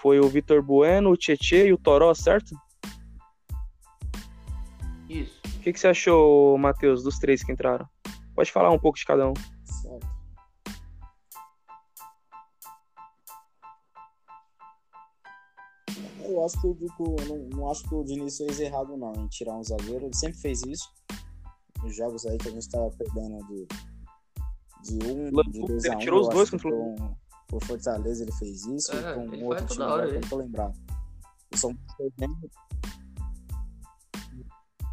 S1: Foi o Vitor Bueno, o Tietê e o Toró, certo?
S2: Isso.
S1: O que, que você achou, Matheus, dos três que entraram? Pode falar um pouco de cada um.
S3: Eu acho que o não, não acho que o Diniz fez errado não em tirar um zagueiro, ele sempre fez isso. Nos jogos aí que a gente tava perdendo de, de um, de dois
S1: ele
S3: a um,
S1: tirou os dois contra o
S3: com, com Fortaleza ele fez isso,
S2: É,
S3: com
S2: ele
S3: um outro time
S2: hora, ele.
S3: não tô lembrado. O São Paulo perdendo,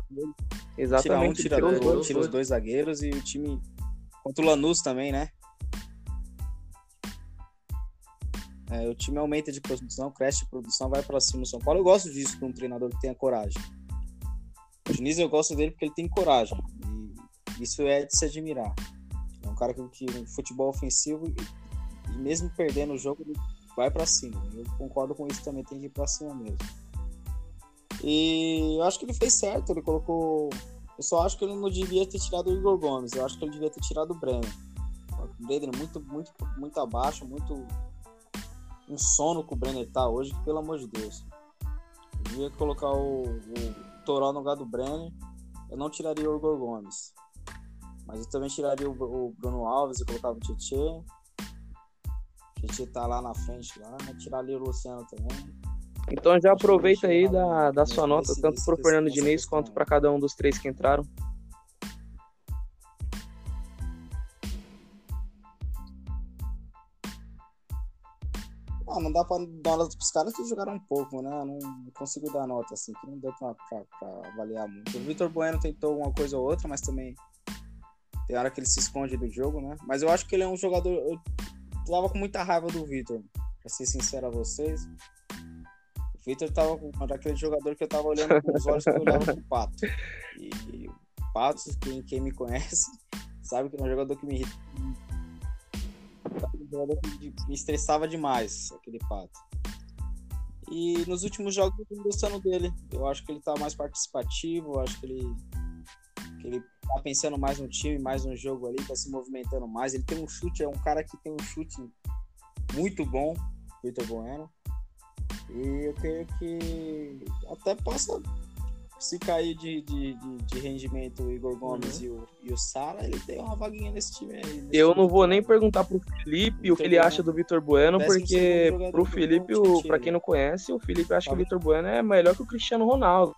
S3: tira um,
S1: Exatamente.
S3: tira
S1: tirou os
S3: dois,
S1: dois.
S3: tira os dois zagueiros e o time contra o Lanús também, né? É, o time aumenta de produção, cresce de produção, vai pra cima do São Paulo. Eu gosto disso de um treinador que tenha coragem. O Diniz eu gosto dele porque ele tem coragem. E isso é de se admirar. É um cara que, que um futebol ofensivo e, mesmo perdendo o jogo, ele vai pra cima. Eu concordo com isso também, tem que ir pra cima mesmo. E eu acho que ele fez certo, ele colocou. Eu só acho que ele não devia ter tirado o Igor Gomes, eu acho que ele devia ter tirado o Brenner. O Brenner muito, muito, muito abaixo, muito um sono que o Brenner tá hoje, que, pelo amor de Deus. Eu devia colocar o, o Toró no lugar do Brenner. Eu não tiraria o Igor Gomes. Mas eu também tiraria o, o Bruno Alves e colocava o Tietê. O Tietê tá lá na frente lá. Eu tiraria o Luciano também.
S1: Então já aproveita aí da, da sua nota, tanto pro
S3: nesse-
S1: Fernando Diniz quanto para cada um dos três que entraram.
S3: Ah, não dá pra dar nota pros caras que jogaram um pouco, né? Não consigo dar nota assim, que não deu pra, pra, pra avaliar muito. O Vitor Bueno tentou uma coisa ou outra, mas também tem hora que ele se esconde do jogo, né? Mas eu acho que ele é um jogador. Eu tava com muita raiva do Vitor, pra ser sincero a vocês. O Vitor tava era aquele jogador que eu tava olhando com os olhos que eu olhava pro Pato. E o Pato, quem, quem me conhece, sabe que é um jogador que me irrita me estressava demais, aquele pato. E nos últimos jogos eu tô gostando dele. Eu acho que ele tá mais participativo, eu acho que ele, que ele tá pensando mais no time, mais no jogo ali, tá se movimentando mais. Ele tem um chute, é um cara que tem um chute muito bom, Vitor Bueno. E eu creio que até possa se cair de, de, de, de rendimento o Igor Gomes e o, e o Sara, ele tem uma vaguinha nesse time aí. nesse
S1: Eu
S3: time
S1: não vou nem perguntar pro Felipe o que ele acha do Vitor Bueno,
S3: Décimo
S1: porque pro Felipe,
S3: Monte
S1: o, pra
S3: Tigre.
S1: quem não conhece, o Felipe acha que o
S3: Tá.
S1: Vitor Bueno é melhor que o Cristiano Ronaldo.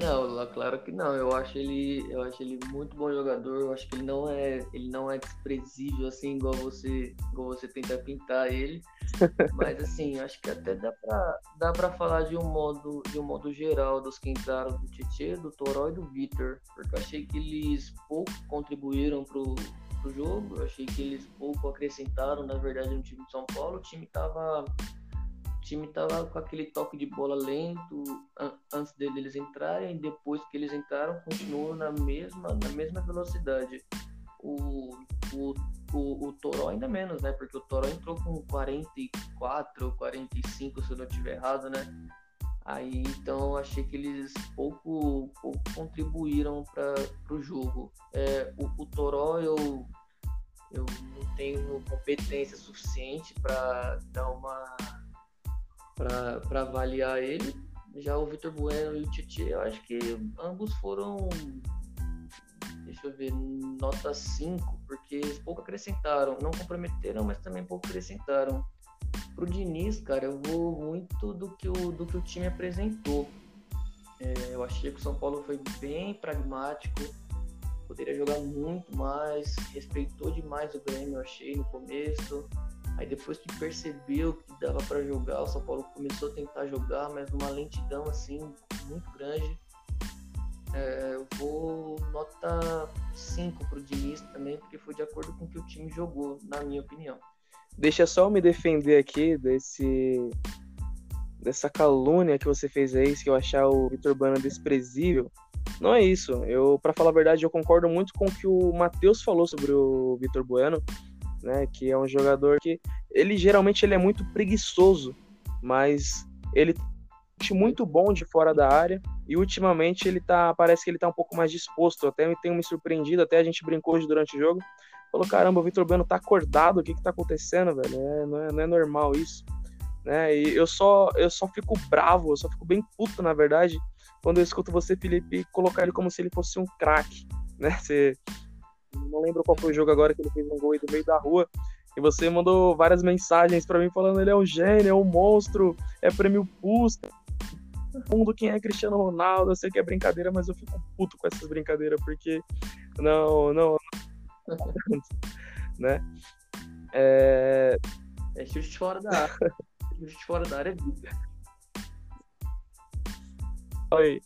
S2: Não, claro que não. Eu acho ele, eu acho ele muito bom jogador. Eu acho que ele não é, ele não é desprezível assim igual você, igual você tenta pintar ele. Mas assim, acho que até dá pra, dá pra falar de um modo, de um modo geral dos que entraram do Tietê, do Toró e do Vitor, porque eu achei que eles pouco contribuíram pro, pro jogo. Eu achei que eles pouco acrescentaram, na verdade, no time de São Paulo. O time tava time tava com aquele toque de bola lento an- antes deles entrarem, depois que eles entraram, continuou na mesma, na mesma velocidade. O, O, o, o Toró ainda menos, né? Porque o Toró entrou com 44 ou 45, se eu não estiver errado, né? Aí então achei que eles pouco, pouco contribuíram para o jogo. É, o, o Toró eu, eu não tenho competência suficiente para dar uma para avaliar ele. Já o Vitor Bueno e o Titi, eu acho que ambos foram deixa eu ver, nota 5, porque pouco acrescentaram. Não comprometeram, mas também pouco acrescentaram. Pro Diniz, cara, eu vou muito do que o, do que o time apresentou. É, eu achei que o São Paulo foi bem pragmático, poderia jogar muito mais, respeitou demais o Grêmio, eu achei, no começo. Aí depois que percebeu que dava para jogar, o São Paulo começou a tentar jogar, mas numa lentidão assim muito grande. É, eu vou nota 5 pro Diniz também, porque foi de acordo com o que o time jogou, na minha opinião.
S1: Deixa só me defender aqui desse dessa calúnia que você fez aí, que eu achar o Vitor Bueno desprezível. Não é isso. Eu, para falar a verdade, eu concordo muito com o que o Matheus falou sobre o Vitor Bueno, né, que é um jogador que ele geralmente ele é muito preguiçoso, mas ele muito bom de fora da área e ultimamente ele tá parece que ele tá um pouco mais disposto. Até me tenho me surpreendido até a gente brincou hoje durante o jogo. Falou caramba o Vitor Bueno tá acordado o que que tá acontecendo velho? É, não, é, não é normal isso né? E eu só eu só fico bravo eu só fico bem puto na verdade quando eu escuto você Felipe colocar ele como se ele fosse um craque né? Você não lembro qual foi o jogo agora que ele fez um gol aí do meio da rua e você mandou várias mensagens para mim falando ele é um gênio, é um monstro, é prêmio Pusta mundo quem é Cristiano Ronaldo. Eu sei que é brincadeira, mas eu fico puto com essas brincadeiras, porque não, não. né?
S2: É. É chute fora da área. chute fora da área é vida.
S1: Oi.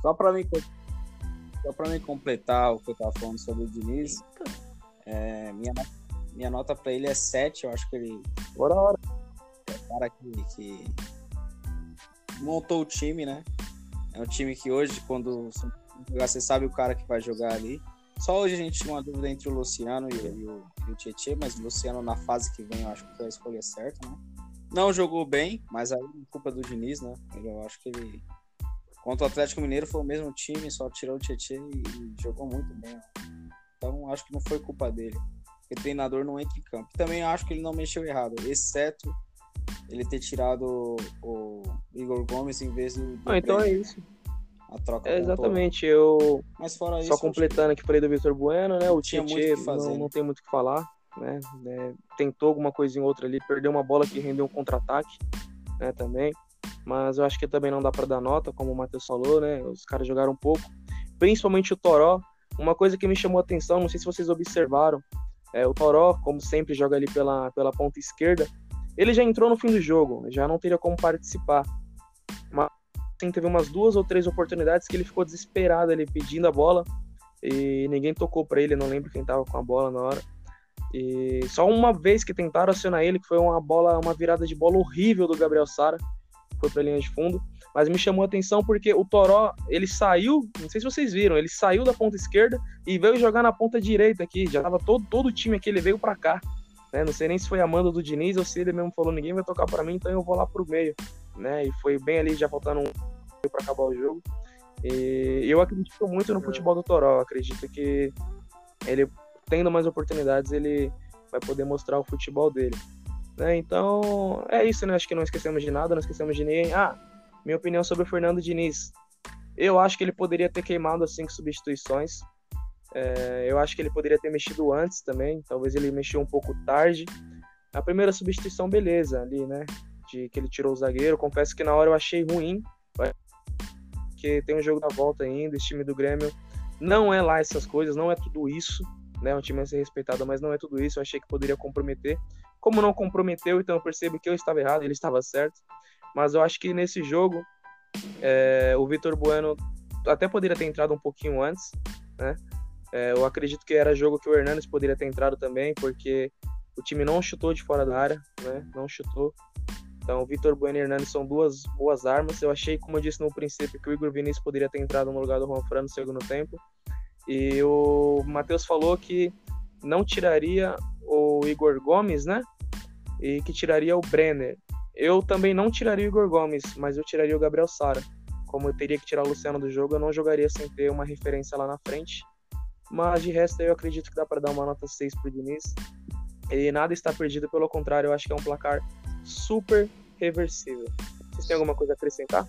S4: Só pra mim, só pra mim completar o que eu tava falando sobre o Diniz, é, minha, minha nota pra ele é 7. Eu acho que ele.
S1: Bora, hora.
S4: É um cara que, que montou o time, né? É um time que hoje, quando você sabe o cara que vai jogar ali. Só hoje a gente tinha uma dúvida entre o Luciano e, e o, e o Tietchan, mas o Luciano na fase que vem eu acho que foi a escolha certa, né? Não jogou bem, mas aí é culpa do Diniz, né? Eu acho que ele. Contra o Atlético Mineiro foi o mesmo time, só tirou o Tietchan e, e jogou muito bem. Então acho que não foi culpa dele. Porque o treinador não entra em campo. Também acho que ele não mexeu errado, exceto ele ter tirado o Igor Gomes em vez do.
S1: Ah, então é isso.
S4: A troca
S1: é exatamente, eu.
S4: Mas fora
S1: Só
S4: isso,
S1: completando aqui, falei do Vitor Bueno, né? O Tietchan
S4: muito o que fazer,
S1: não,
S4: né?
S1: não tem muito o que falar, né? É, tentou alguma coisinha ou outra ali, perdeu uma bola que rendeu um contra-ataque, né? Também. Mas eu acho que também não dá para dar nota, como o Matheus falou, né? Os caras jogaram um pouco. Principalmente o Toró. Uma coisa que me chamou a atenção, não sei se vocês observaram, é, o Toró, como sempre, joga ali pela, pela ponta esquerda. Ele já entrou no fim do jogo, já não teria como participar. Mas assim, teve umas duas ou três oportunidades que ele ficou desesperado ali pedindo a bola e ninguém tocou para ele, não lembro quem tava com a bola na hora. E só uma vez que tentaram acionar ele, que foi uma bola, uma virada de bola horrível do Gabriel Sara, foi para linha de fundo, mas me chamou a atenção porque o Toró, ele saiu, não sei se vocês viram, ele saiu da ponta esquerda e veio jogar na ponta direita aqui, já tava todo todo o time aqui, ele veio para cá. Né? Não sei nem se foi a manda do Diniz ou se ele mesmo falou ninguém vai tocar para mim, então eu vou lá pro meio, né? E foi bem ali, já faltando um para acabar o jogo. E eu acredito muito no
S2: É.
S1: futebol do Toró, acredito que ele tendo mais oportunidades, ele vai poder mostrar o futebol dele. Né? Então, é isso, né? Acho que não esquecemos de nada, não esquecemos de ninguém. Ah, minha opinião sobre o Fernando Diniz. Eu acho que ele poderia ter queimado as cinco substituições. É, eu acho que ele poderia ter mexido antes também. Talvez ele mexeu um pouco tarde. A primeira substituição, beleza, ali, né? De que ele tirou o zagueiro. Confesso que na hora eu achei ruim. Porque tem um jogo da volta ainda. Esse time do Grêmio não é lá essas coisas, não é tudo isso. Né? Um time a ser respeitado, mas não é tudo isso. Eu achei que poderia comprometer. Como não comprometeu, então eu percebo que eu estava errado, ele estava certo. Mas eu acho que nesse jogo, é, o Vitor Bueno até poderia ter entrado um pouquinho antes, né? É, eu acredito que era jogo que o Hernandes poderia ter entrado também, porque o time não chutou de fora da área, né? Não chutou. Então, Vitor Bueno e Hernandes são duas boas armas. Eu achei, como eu disse no princípio, que o Igor Vinícius poderia ter entrado no lugar do Juan Fran no segundo tempo. E o Matheus falou que não tiraria o Igor Gomes, né? E que tiraria o Brenner. Eu também não tiraria o Igor Gomes, mas eu tiraria o Gabriel Sara. Como eu teria que tirar o Luciano do jogo, eu não jogaria sem ter uma referência lá na frente. Mas de resto, eu acredito que dá para dar uma nota 6 pro Diniz. E nada está perdido, pelo contrário, eu acho que é um placar super reversível. Vocês têm alguma coisa a acrescentar?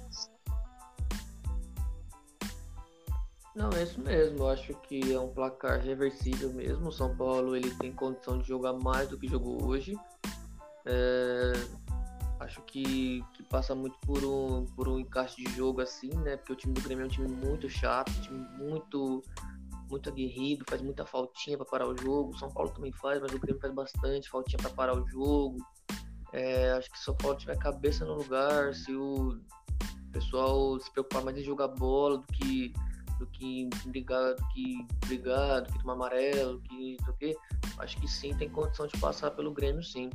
S2: Não, é isso mesmo. Eu acho que é um placar reversível mesmo. O São Paulo ele tem condição de jogar mais do que jogou hoje. É... Acho que, que passa muito por um, por um encaixe de jogo assim, né? Porque o time do Grêmio é um time muito chato, um time muito muito aguerrido, faz muita faltinha para parar o jogo. O São Paulo também faz, mas o Grêmio faz bastante faltinha para parar o jogo. É, acho que se o São Paulo tiver cabeça no lugar, se o pessoal se preocupar mais em jogar bola do que do que brigar, do que brigar, do que tomar amarelo, do que, do que acho que sim tem condição de passar pelo Grêmio sim.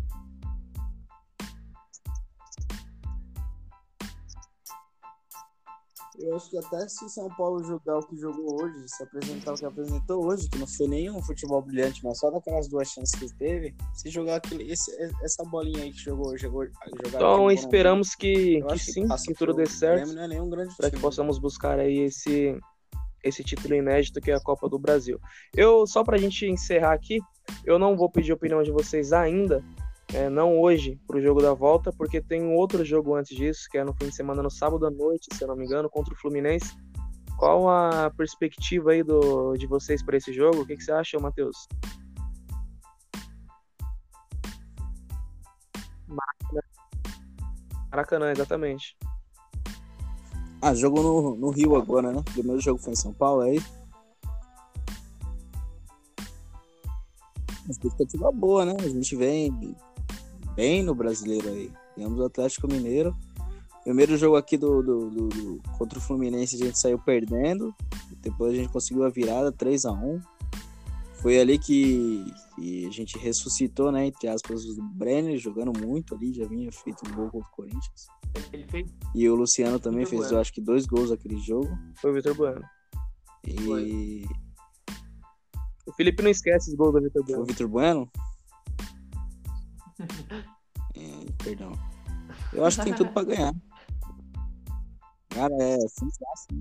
S3: Eu acho que até se o São Paulo jogar o que jogou hoje, se apresentar o que apresentou hoje, que não foi nenhum futebol brilhante, mas só daquelas duas chances que teve, se jogar aquele, esse, essa bolinha aí que jogou hoje, jogou,
S1: Então esperamos que, que sim, que tudo dê certo,
S3: é
S1: para que possamos buscar aí esse, esse título inédito que é a Copa do Brasil. Eu, só para a gente encerrar aqui, eu não vou pedir opinião de vocês ainda, é, não hoje para o jogo da volta, porque tem outro jogo antes disso, que é no fim de semana, no sábado à noite, se eu não me engano, contra o Fluminense. Qual a perspectiva aí do, de vocês para esse jogo? O que, que você acha, Matheus? Maracanã, exatamente.
S3: Ah, jogo no, no Rio agora, né? O primeiro jogo foi em São Paulo, aí. Expectativa boa, né? A gente vem bem no brasileiro aí. Ganhamos o Atlético Mineiro. Primeiro jogo aqui do, do, do, do, contra o Fluminense a gente saiu perdendo. Depois a gente conseguiu a virada 3 a 1 Foi ali que, que a gente ressuscitou, né? Entre aspas, o Brenner jogando muito ali, já vinha feito um gol contra o Corinthians. E o Luciano também fez, bueno. eu acho que, dois gols naquele jogo.
S1: Foi o Vitor Bueno.
S3: E. Foi.
S1: O Felipe não esquece os gols do Vitor Bueno.
S3: Foi o Vitor Bueno? é, perdão. Eu acho que tem tudo pra ganhar. Cara, é sensação.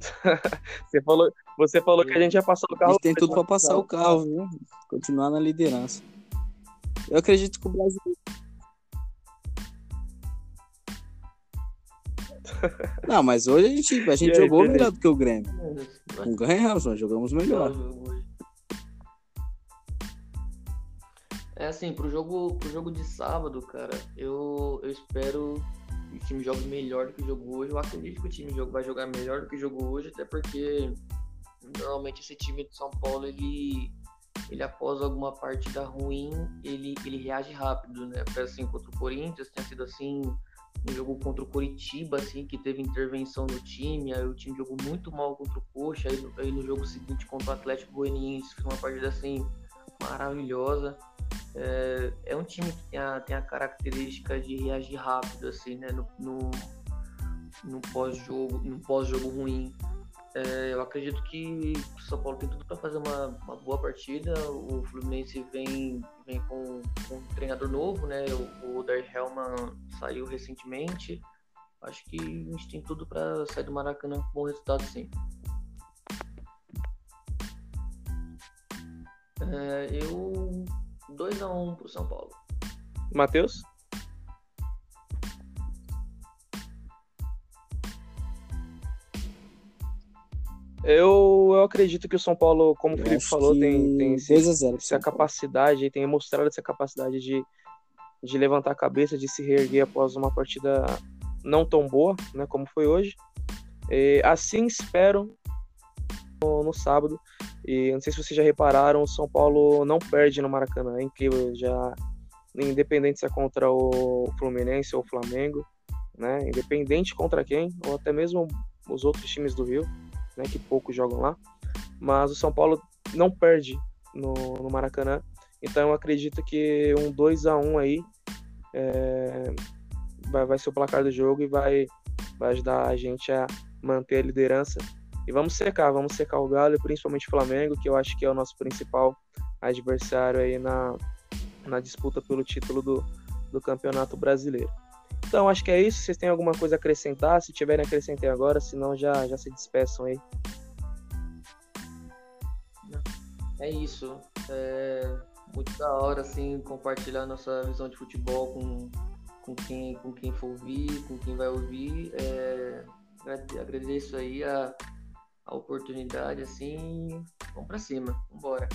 S1: você falou, você falou que a gente ia passar o carro. A
S3: gente tem tudo pra passar o carro, viu? Continuar na liderança. Eu acredito que o Brasil. Não, mas hoje a gente, a gente jogou melhor do que o Grêmio. Não ganhamos, nós jogamos melhor.
S2: É assim, pro jogo, pro jogo de sábado, cara, eu, eu espero que o time jogue melhor do que jogou hoje. Eu acredito que o time vai jogar melhor do que jogou hoje, até porque normalmente esse time de São Paulo, ele, ele após alguma partida ruim, ele, ele reage rápido, né? Assim, contra o Corinthians tinha sido assim, um jogo contra o Coritiba, assim, que teve intervenção no time, aí o time jogou muito mal contra o Coxa, aí, aí no jogo seguinte contra o Atlético Goianiense, foi uma partida assim maravilhosa. É, é um time que tem a, tem a característica de reagir rápido, assim, né? No, no, no pós-jogo, no pós-jogo ruim. É, eu acredito que o São Paulo tem tudo para fazer uma, uma, boa partida. O Fluminense vem, vem com, com um treinador novo, né? O, o Dar Hellman saiu recentemente. Acho que a gente tem tudo para sair do Maracanã com um bom resultado, sim. É, eu 2x1 pro São Paulo.
S1: Matheus? Eu, eu acredito que o São Paulo, como o Felipe falou, tem, tem esse, essa capacidade, tem mostrado essa capacidade de, de levantar a cabeça, de se reerguer após uma partida não tão boa, né, como foi hoje. E, assim espero no, no sábado. E não sei se vocês já repararam, o São Paulo não perde no Maracanã. É incrível, já independente se é contra o Fluminense ou o Flamengo, né? Independente contra quem, ou até mesmo os outros times do Rio, né? Que poucos jogam lá. Mas o São Paulo não perde no, no Maracanã. Então eu acredito que um 2 a 1 aí é, vai, vai ser o placar do jogo e vai, vai ajudar a gente a manter a liderança e vamos secar, vamos secar o Galo, principalmente o Flamengo, que eu acho que é o nosso principal adversário aí na, na disputa pelo título do, do Campeonato Brasileiro. Então, acho que é isso. Vocês têm alguma coisa a acrescentar? Se tiverem, acrescentem agora, senão já, já se despeçam aí.
S2: É isso. É muito da hora, assim, compartilhar nossa visão de futebol com, com, quem, com quem for ouvir, com quem vai ouvir. É, agradeço aí a, a oportunidade, assim. Vamos pra cima. Vambora.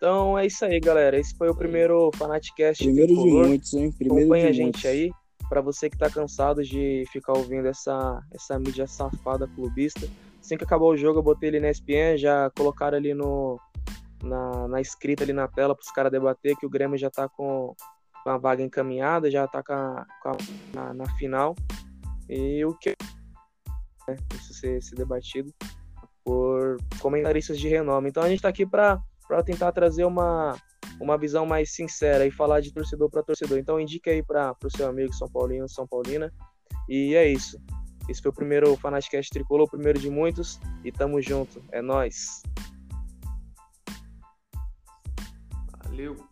S1: Então é isso aí, galera. Esse foi o primeiro Fanaticast.
S3: Primeiro de muitos, hein? Primeiro
S1: Acompanha a gente
S3: muitos.
S1: aí. Para você que tá cansado de ficar ouvindo essa, essa mídia safada clubista. Assim que acabou o jogo, eu botei ele na ESPN, já colocaram ali no, na, na escrita ali na tela para os caras debater que o Grêmio já tá com, com a vaga encaminhada, já tá com a, com a- na, na final. E o que né, isso ser, ser debatido por comentaristas de renome. Então a gente tá aqui para tentar trazer uma, uma visão mais sincera e falar de torcedor para torcedor. Então indica aí para o seu amigo São Paulino, São Paulina. E é isso. Esse foi o primeiro Fanaticast Tricolor, o primeiro de muitos. E tamo junto. É nóis.
S2: Valeu.